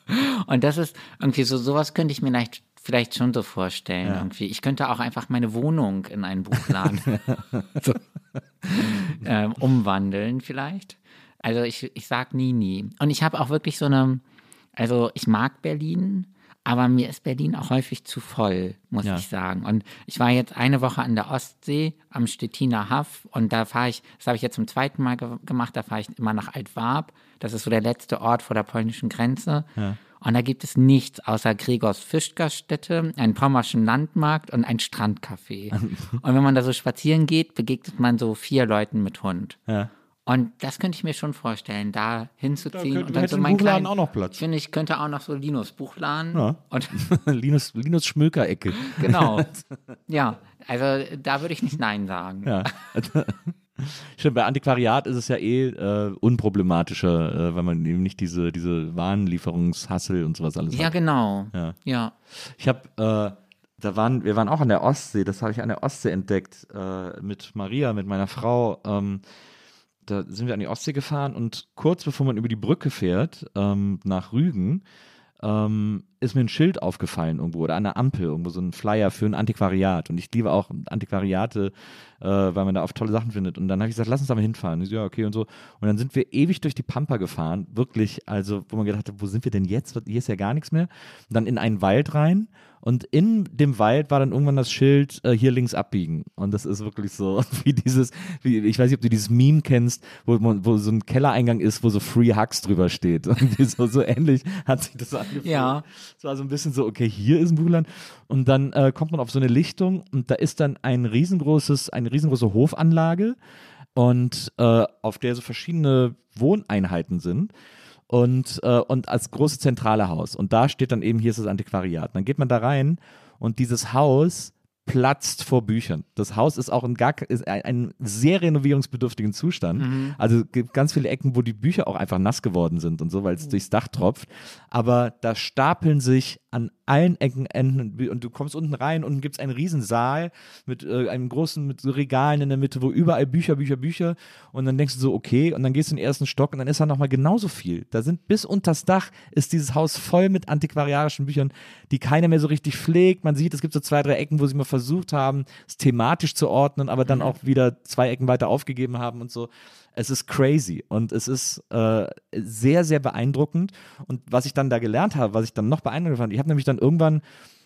und das ist irgendwie so, sowas könnte ich mir vielleicht, vielleicht schon so vorstellen. Irgendwie. Ich könnte auch einfach meine Wohnung in einen Buchladen so, ähm, umwandeln vielleicht. Also ich, ich sag nie, nie. Und ich habe auch wirklich so eine, also ich mag Berlin, aber mir ist Berlin auch häufig zu voll, muss Ja. ich sagen. Und ich war jetzt eine Woche an der Ostsee am Stettiner Haff und da fahre ich, das habe ich jetzt zum zweiten Mal ge gemacht, da fahre ich immer nach Altwarp. Das ist so der letzte Ort vor der polnischen Grenze. Und da gibt es nichts außer Gregors Fischgaststätte, einen pommerschen Landmarkt und ein Strandcafé. und wenn man da so spazieren geht, begegnet man so vier Leuten mit Hund. Ja. Und das könnte ich mir schon vorstellen, da hinzuziehen könnte- und dann so Buchladen kleinen, auch noch Platz. Ich finde, ich könnte auch noch so Linus Buchladen Ja. und Linus, Linus Schmöker-Ecke. genau. ja, also da würde ich nicht Nein sagen. Ja. Stimmt, bei Antiquariat ist es ja eh äh, unproblematischer, äh, weil man eben nicht diese, diese Warenlieferungshassel und sowas alles Ja, hat. genau. Ja. ja. Ich habe, äh, da waren, wir waren auch an der Ostsee, das habe ich an der Ostsee entdeckt, äh, mit Maria, mit meiner Frau. Ähm, da sind wir an die Ostsee gefahren und kurz bevor man über die Brücke fährt, ähm, nach Rügen, ähm, ist mir ein Schild aufgefallen irgendwo oder der Ampel irgendwo so ein Flyer für ein Antiquariat und ich liebe auch Antiquariate, äh, weil man da oft tolle Sachen findet und dann habe ich gesagt, lass uns da mal hinfahren. Ich so, ja, okay und so und dann sind wir ewig durch die Pampa gefahren, wirklich, also wo man gedacht hat, wo sind wir denn jetzt? Hier ist ja gar nichts mehr. Und dann in einen Wald rein und in dem Wald war dann irgendwann das Schild, äh, hier links abbiegen. Und das ist wirklich so, wie dieses, wie, ich weiß nicht, ob du dieses Meme kennst, wo, man, wo so ein Kellereingang ist, wo so Free Hugs drüber steht. Irgendwie so, so ähnlich hat sich das angefühlt. Ja. Es war so ein bisschen so, okay, hier ist ein Buchland. Und dann äh, kommt man auf so eine Lichtung und da ist dann ein riesengroßes, eine riesengroße Hofanlage und äh, auf der so verschiedene Wohneinheiten sind und, äh, und als großes zentrale Haus. Und da steht dann eben, hier ist das Antiquariat. Dann geht man da rein und dieses Haus platzt vor Büchern. Das Haus ist auch in gar ist ein, ein sehr renovierungsbedürftigen Zustand. Also es gibt ganz viele Ecken, wo die Bücher auch einfach nass geworden sind und so, weil es durchs Dach tropft. Aber da stapeln sich an allen Ecken Enden und du kommst unten rein und gibt es einen riesen Saal mit äh, einem großen, mit so Regalen in der Mitte, wo überall Bücher, Bücher, Bücher und dann denkst du so, okay, und dann gehst du in den ersten Stock und dann ist da nochmal genauso viel. Da sind bis unters Dach ist dieses Haus voll mit antiquariatischen Büchern, die keiner mehr so richtig pflegt. Man sieht, es gibt so zwei, drei Ecken, wo sie mal versucht haben, es thematisch zu ordnen, aber dann auch wieder zwei Ecken weiter aufgegeben haben und so. Es ist crazy und es ist äh, sehr, sehr beeindruckend. Und was ich dann da gelernt habe, was ich dann noch beeindruckend fand, ich habe nämlich dann irgendwann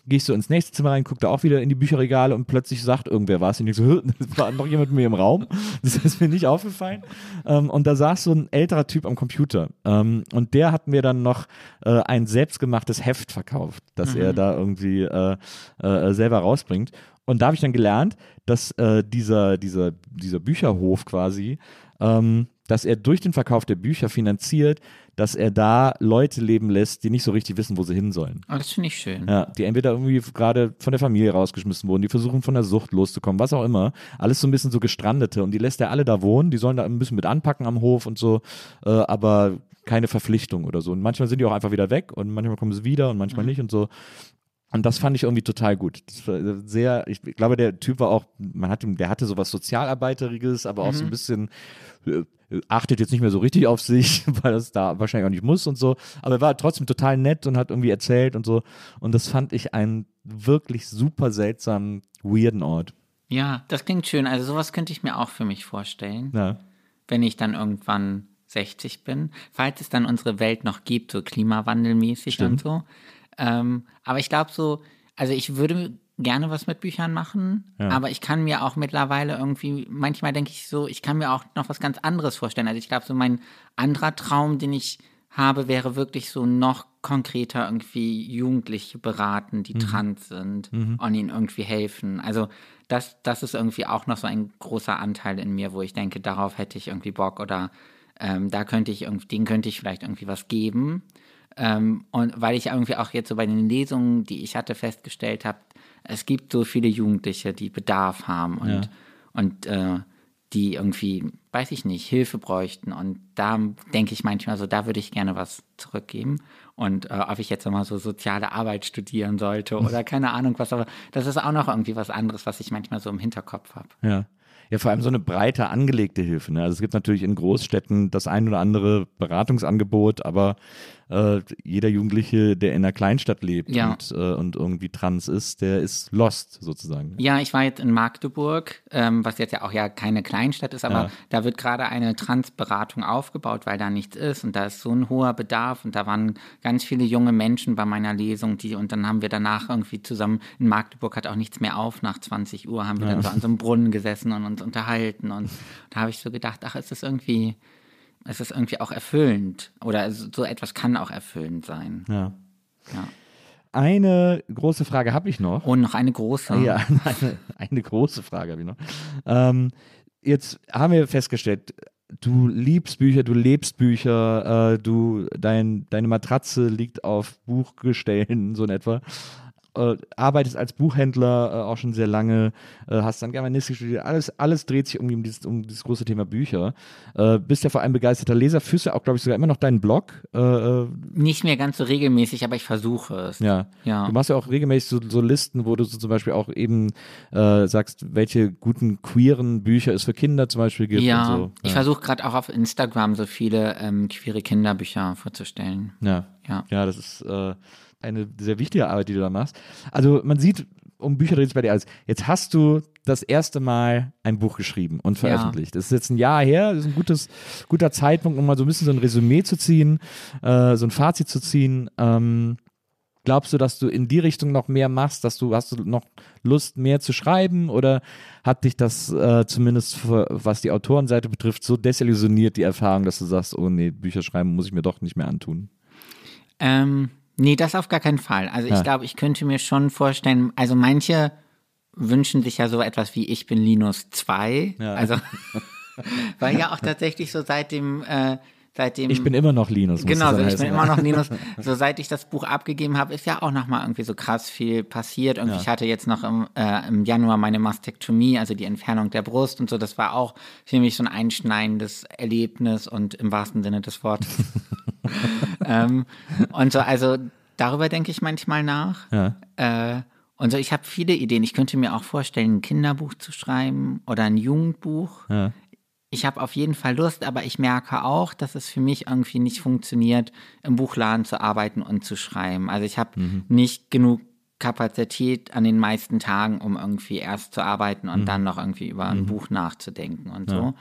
gehe ich so ins nächste Zimmer rein, gucke da auch wieder in die Bücherregale und plötzlich sagt irgendwer was. Und ich so, "Hä, das war noch jemand mit mir im Raum. Das ist mir nicht aufgefallen. Ähm, und da saß so ein älterer Typ am Computer. Ähm, und der hat mir dann noch äh, ein selbstgemachtes Heft verkauft, das er da irgendwie äh, äh, selber rausbringt. Und da habe ich dann gelernt, dass dieser, dieser, dieser Bücherhof quasi, ähm, dass er durch den Verkauf der Bücher finanziert, dass er da Leute leben lässt, die nicht so richtig wissen, wo sie hin sollen. Oh, das finde ich schön. Ja, die entweder irgendwie gerade von der Familie rausgeschmissen wurden, die versuchen von der Sucht loszukommen, was auch immer. Alles so ein bisschen so gestrandete und die lässt er alle da wohnen, die sollen da ein bisschen mit anpacken am Hof und so, äh, aber keine Verpflichtung oder so. Und manchmal sind die auch einfach wieder weg und manchmal kommen sie wieder und manchmal nicht und so. Und das fand ich irgendwie total gut. Das war sehr, ich glaube, der Typ war auch, man hat ihm, der hatte sowas Sozialarbeiteriges, aber auch so ein bisschen äh, achtet jetzt nicht mehr so richtig auf sich, weil das da wahrscheinlich auch nicht muss und so. Aber er war trotzdem total nett und hat irgendwie erzählt und so. Und das fand ich einen wirklich super seltsamen, weirden Ort. Ja, das klingt schön. Also sowas könnte ich mir auch für mich vorstellen, Ja. wenn ich dann irgendwann 60 bin. Falls es dann unsere Welt noch gibt, so klimawandelmäßig und so. Ähm, aber ich glaube so, also ich würde gerne was mit Büchern machen, aber ich kann mir auch mittlerweile irgendwie, manchmal denke ich so, ich kann mir auch noch was ganz anderes vorstellen. Also ich glaube so mein anderer Traum, den ich habe, wäre wirklich so noch konkreter irgendwie Jugendliche beraten, die trans sind und ihnen irgendwie helfen. Also das, das ist irgendwie auch noch so ein großer Anteil in mir, wo ich denke, darauf hätte ich irgendwie Bock oder ähm, da könnte ich irgendwie, denen könnte ich vielleicht irgendwie was geben. Ähm, und weil ich irgendwie auch jetzt so bei den Lesungen, die ich hatte, festgestellt habe, es gibt so viele Jugendliche, die Bedarf haben und, und äh, die irgendwie, weiß ich nicht, Hilfe bräuchten. Und da denke ich manchmal so, da würde ich gerne was zurückgeben. Und äh, ob ich jetzt nochmal so soziale Arbeit studieren sollte oder keine Ahnung was, aber das ist auch noch irgendwie was anderes, was ich manchmal so im Hinterkopf habe. Ja. Ja, vor allem so eine breite angelegte Hilfe. Ne? Also es gibt natürlich in Großstädten das ein oder andere Beratungsangebot, aber äh, jeder Jugendliche, der in einer Kleinstadt lebt Ja. und, äh, und irgendwie trans ist, der ist lost sozusagen. Ja, ich war jetzt in Magdeburg, ähm, was jetzt ja auch ja keine Kleinstadt ist, aber Ja. da wird gerade eine Transberatung aufgebaut, weil da nichts ist und da ist so ein hoher Bedarf und da waren ganz viele junge Menschen bei meiner Lesung, die und dann haben wir danach irgendwie zusammen in Magdeburg hat auch nichts mehr auf nach 20 Uhr haben wir dann so an so einem Brunnen gesessen und uns unterhalten und da habe ich so gedacht, ach, ist irgendwie es ist irgendwie auch erfüllend oder so etwas kann auch erfüllend sein. Ja. Ja. Eine große Frage habe ich noch. Und noch eine große. Ja, eine, eine große Frage habe ich noch. Ähm, jetzt haben wir festgestellt, du liebst Bücher, du lebst Bücher, äh, du, dein, deine Matratze liegt auf Buchgestellen, so in etwa äh, arbeitest als Buchhändler äh, auch schon sehr lange, äh, hast dann Germanistik studiert, alles, alles dreht sich um dieses, um dieses große Thema Bücher. Äh, bist ja vor allem begeisterter Leser, führst ja auch, glaube ich, sogar immer noch deinen Blog. Äh, äh, Nicht mehr ganz so regelmäßig, aber ich versuche es. ja. Ja. Du machst ja auch regelmäßig so, so Listen, wo du so zum Beispiel auch eben sagst, welche guten queeren Bücher es für Kinder zum Beispiel gibt Ja, so. ich versuche gerade auch auf Instagram so viele ähm, queere Kinderbücher vorzustellen. Ja. Ja. Ja, das ist eine sehr wichtige Arbeit, die du da machst. Also man sieht, um Bücher dreht es bei dir alles. Jetzt hast du das erste Mal ein Buch geschrieben und veröffentlicht. Das ist jetzt ein Jahr her, das ist ein gutes, guter Zeitpunkt, um mal so ein bisschen so ein Resümee zu ziehen, äh, so ein Fazit zu ziehen. Ähm, glaubst du, dass du in die Richtung noch mehr machst, dass du, hast du noch Lust, mehr zu schreiben oder hat dich das äh, zumindest, für, was die Autorenseite betrifft, so desillusioniert, die Erfahrung, dass du sagst, oh nee, Bücher schreiben muss ich mir doch nicht mehr antun? Ähm, nee, das auf gar keinen Fall. Also Ja. ich glaube, ich könnte mir schon vorstellen, also manche wünschen sich ja so etwas wie ich bin Linus 2. Ja. Also, weil ja auch tatsächlich so seit dem, äh, seit dem Ich bin immer noch Linus. Genau, so ich bin heißen. immer noch Linus. So seit ich das Buch abgegeben habe, ist ja auch noch mal irgendwie so krass viel passiert. Irgendwie, ich hatte jetzt noch im, äh, im Januar meine Mastektomie, also die Entfernung der Brust und so. Das war auch für mich so ein einschneidendes Erlebnis und im wahrsten Sinne des Wortes. ähm, und so, also darüber denke ich manchmal nach. Ja. Äh, und so, ich habe viele Ideen. Ich könnte mir auch vorstellen, ein Kinderbuch zu schreiben oder ein Jugendbuch. Ja. Ich habe auf jeden Fall Lust, aber ich merke auch, dass es für mich irgendwie nicht funktioniert, im Buchladen zu arbeiten und zu schreiben. Also ich habe nicht genug Kapazität an den meisten Tagen, um irgendwie erst zu arbeiten und dann noch irgendwie über ein Buch nachzudenken und so.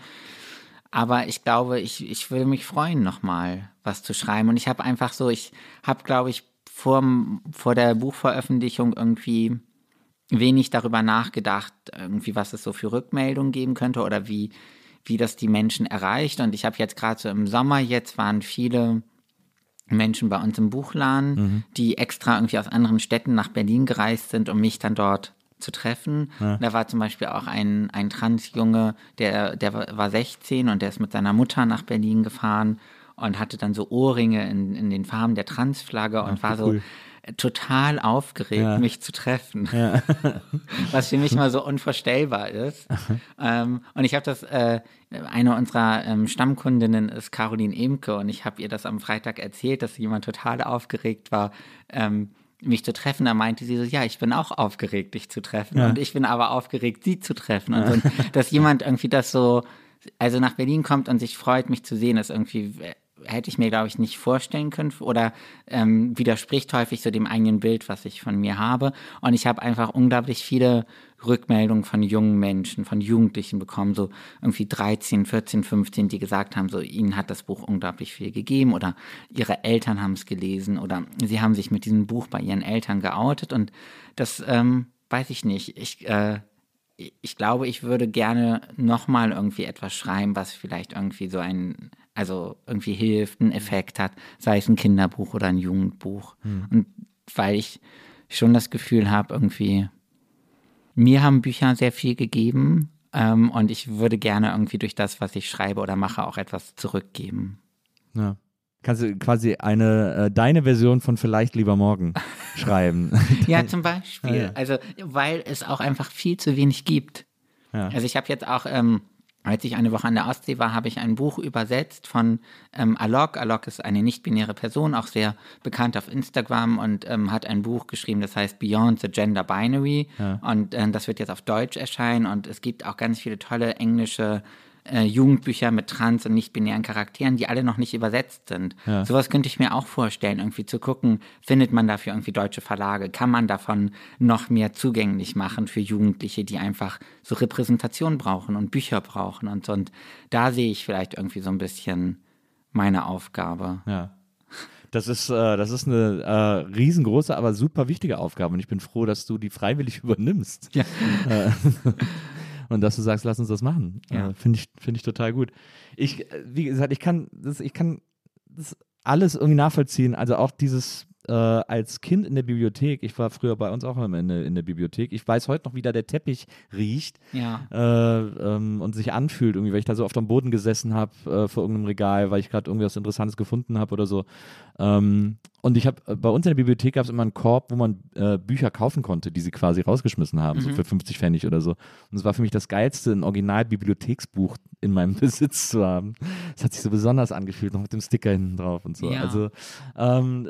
Aber ich glaube, ich, ich würde mich freuen, nochmal was zu schreiben. Und ich habe einfach so, ich habe, glaube ich, vor, vor der Buchveröffentlichung irgendwie wenig darüber nachgedacht, irgendwie, was es so für Rückmeldungen geben könnte oder wie, wie das die Menschen erreicht. Und ich habe jetzt gerade so im Sommer, jetzt waren viele Menschen bei uns im Buchladen, die extra irgendwie aus anderen Städten nach Berlin gereist sind, um mich dann dort zu treffen. Da war zum Beispiel auch ein, ein Transjunge, der, der war 16 und der ist mit seiner Mutter nach Berlin gefahren und hatte dann so Ohrringe in, in den Farben der Transflagge und war so cool. total aufgeregt, Ja. mich zu treffen. Was für mich mal so unvorstellbar ist. ähm, und ich habe das, äh, eine unserer ähm, Stammkundinnen ist Caroline Emke und ich habe ihr das am Freitag erzählt, dass jemand total aufgeregt war, ähm, mich zu treffen. Da meinte sie so, ja, ich bin auch aufgeregt, dich zu treffen. Und ich bin aber aufgeregt, sie zu treffen. Und so, dass jemand irgendwie das so, also nach Berlin kommt und sich freut, mich zu sehen, ist irgendwie hätte ich mir, glaube ich, nicht vorstellen können oder ähm, widerspricht häufig so dem eigenen Bild, was ich von mir habe. Und ich habe einfach unglaublich viele Rückmeldungen von jungen Menschen, von Jugendlichen bekommen, so irgendwie 13, 14, 15, die gesagt haben, so ihnen hat das Buch unglaublich viel gegeben oder ihre Eltern haben es gelesen oder sie haben sich mit diesem Buch bei ihren Eltern geoutet und das ähm, weiß ich nicht. Ich äh, ich glaube, ich würde gerne nochmal irgendwie etwas schreiben, was vielleicht irgendwie so ein, also irgendwie hilft, einen Effekt hat, sei es ein Kinderbuch oder ein Jugendbuch. Und weil ich schon das Gefühl habe, irgendwie, mir haben Bücher sehr viel gegeben ähm, und ich würde gerne irgendwie durch das, was ich schreibe oder mache, auch etwas zurückgeben. Ja. Kannst du quasi eine, äh, deine Version von Vielleicht lieber morgen schreiben. Ja, zum Beispiel. Ja, ja. Also, weil es auch einfach viel zu wenig gibt. Ja. Also ich habe jetzt auch, ähm, als ich eine Woche an der Ostsee war, habe ich ein Buch übersetzt von ähm, Alok. Alok ist eine nicht-binäre Person, auch sehr bekannt auf Instagram und ähm, hat ein Buch geschrieben, das heißt Beyond the Gender Binary. Und ähm, das wird jetzt auf Deutsch erscheinen und es gibt auch ganz viele tolle englische äh, Jugendbücher mit trans- und nicht-binären Charakteren, die alle noch nicht übersetzt sind. Sowas könnte ich mir auch vorstellen, irgendwie zu gucken, findet man dafür irgendwie deutsche Verlage? Kann man davon noch mehr zugänglich machen für Jugendliche, die einfach so Repräsentation brauchen und Bücher brauchen und so. Und da sehe ich vielleicht irgendwie so ein bisschen meine Aufgabe. Ja. Das ist, äh, das ist eine äh, riesengroße, aber super wichtige Aufgabe und ich bin froh, dass du die freiwillig übernimmst. Ja. Und dass du sagst, lass uns das machen. Ja. Äh, Finde ich, find ich total gut. Ich, äh, wie gesagt, ich kann das, ich kann das alles irgendwie nachvollziehen. Also auch dieses, äh, als Kind in der Bibliothek, ich war früher bei uns auch immer in, der- in der Bibliothek, ich weiß heute noch, wie da der Teppich riecht Ja. äh, ähm, und sich anfühlt, irgendwie, weil ich da so oft am Boden gesessen habe äh, vor irgendeinem Regal, weil ich gerade irgendwas Interessantes gefunden habe oder so. Ähm, und ich habe bei uns in der Bibliothek gab es immer einen Korb, wo man äh, Bücher kaufen konnte, die sie quasi rausgeschmissen haben, so für 50 Pfennig oder so. Und es war für mich das Geilste, ein Original-Bibliotheksbuch in meinem Besitz zu haben. Es hat sich so besonders angefühlt, noch mit dem Sticker hinten drauf und so. Ja. Also ähm,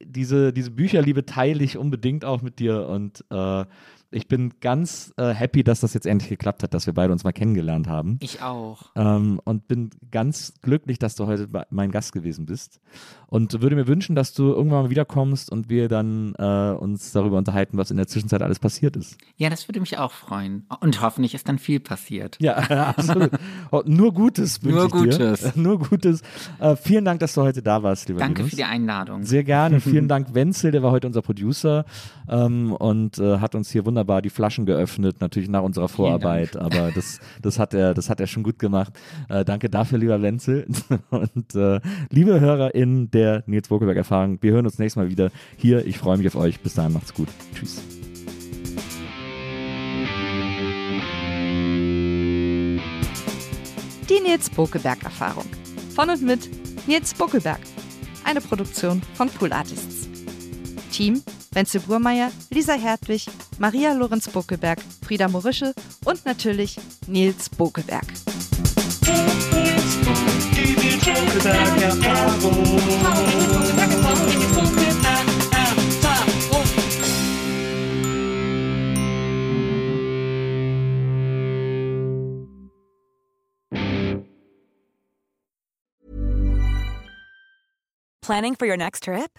diese, diese Bücherliebe teile ich unbedingt auch mit dir und äh, ich bin ganz äh, happy, dass das jetzt endlich geklappt hat, dass wir beide uns mal kennengelernt haben. Ich auch. Ähm, und bin ganz glücklich, dass du heute mein Gast gewesen bist. Und würde mir wünschen, dass du irgendwann mal wiederkommst und wir dann äh, uns darüber unterhalten, was in der Zwischenzeit alles passiert ist. Ja, das würde mich auch freuen. Und hoffentlich ist dann viel passiert. Ja, absolut. Nur Gutes wünsche Nur ich dir. Gutes. Nur Gutes. Äh, vielen Dank, dass du heute da warst, lieber Danke Linus. für die Einladung. Sehr gerne. Vielen Dank, Wenzel, der war heute unser Producer ähm, und äh, hat uns hier wunderbar die Flaschen geöffnet, natürlich nach unserer Vorarbeit, aber das, das, hat er, das hat er schon gut gemacht. Äh, danke dafür, lieber Wenzel. Und äh, liebe HörerInnen der Nils Bokelberg-Erfahrung, wir hören uns nächstes Mal wieder hier. Ich freue mich auf euch. Bis dahin, macht's gut. Tschüss. Die Nils Bokelberg Erfahrung. Von und mit Nils Bokelberg. Eine Produktion von Pool Artists. Team Wenzel Burmeier, Lisa Hertwig, Maria Lorenz Bokelberg, Frieda Morische und natürlich Nils Bokelberg. Planning for your next trip?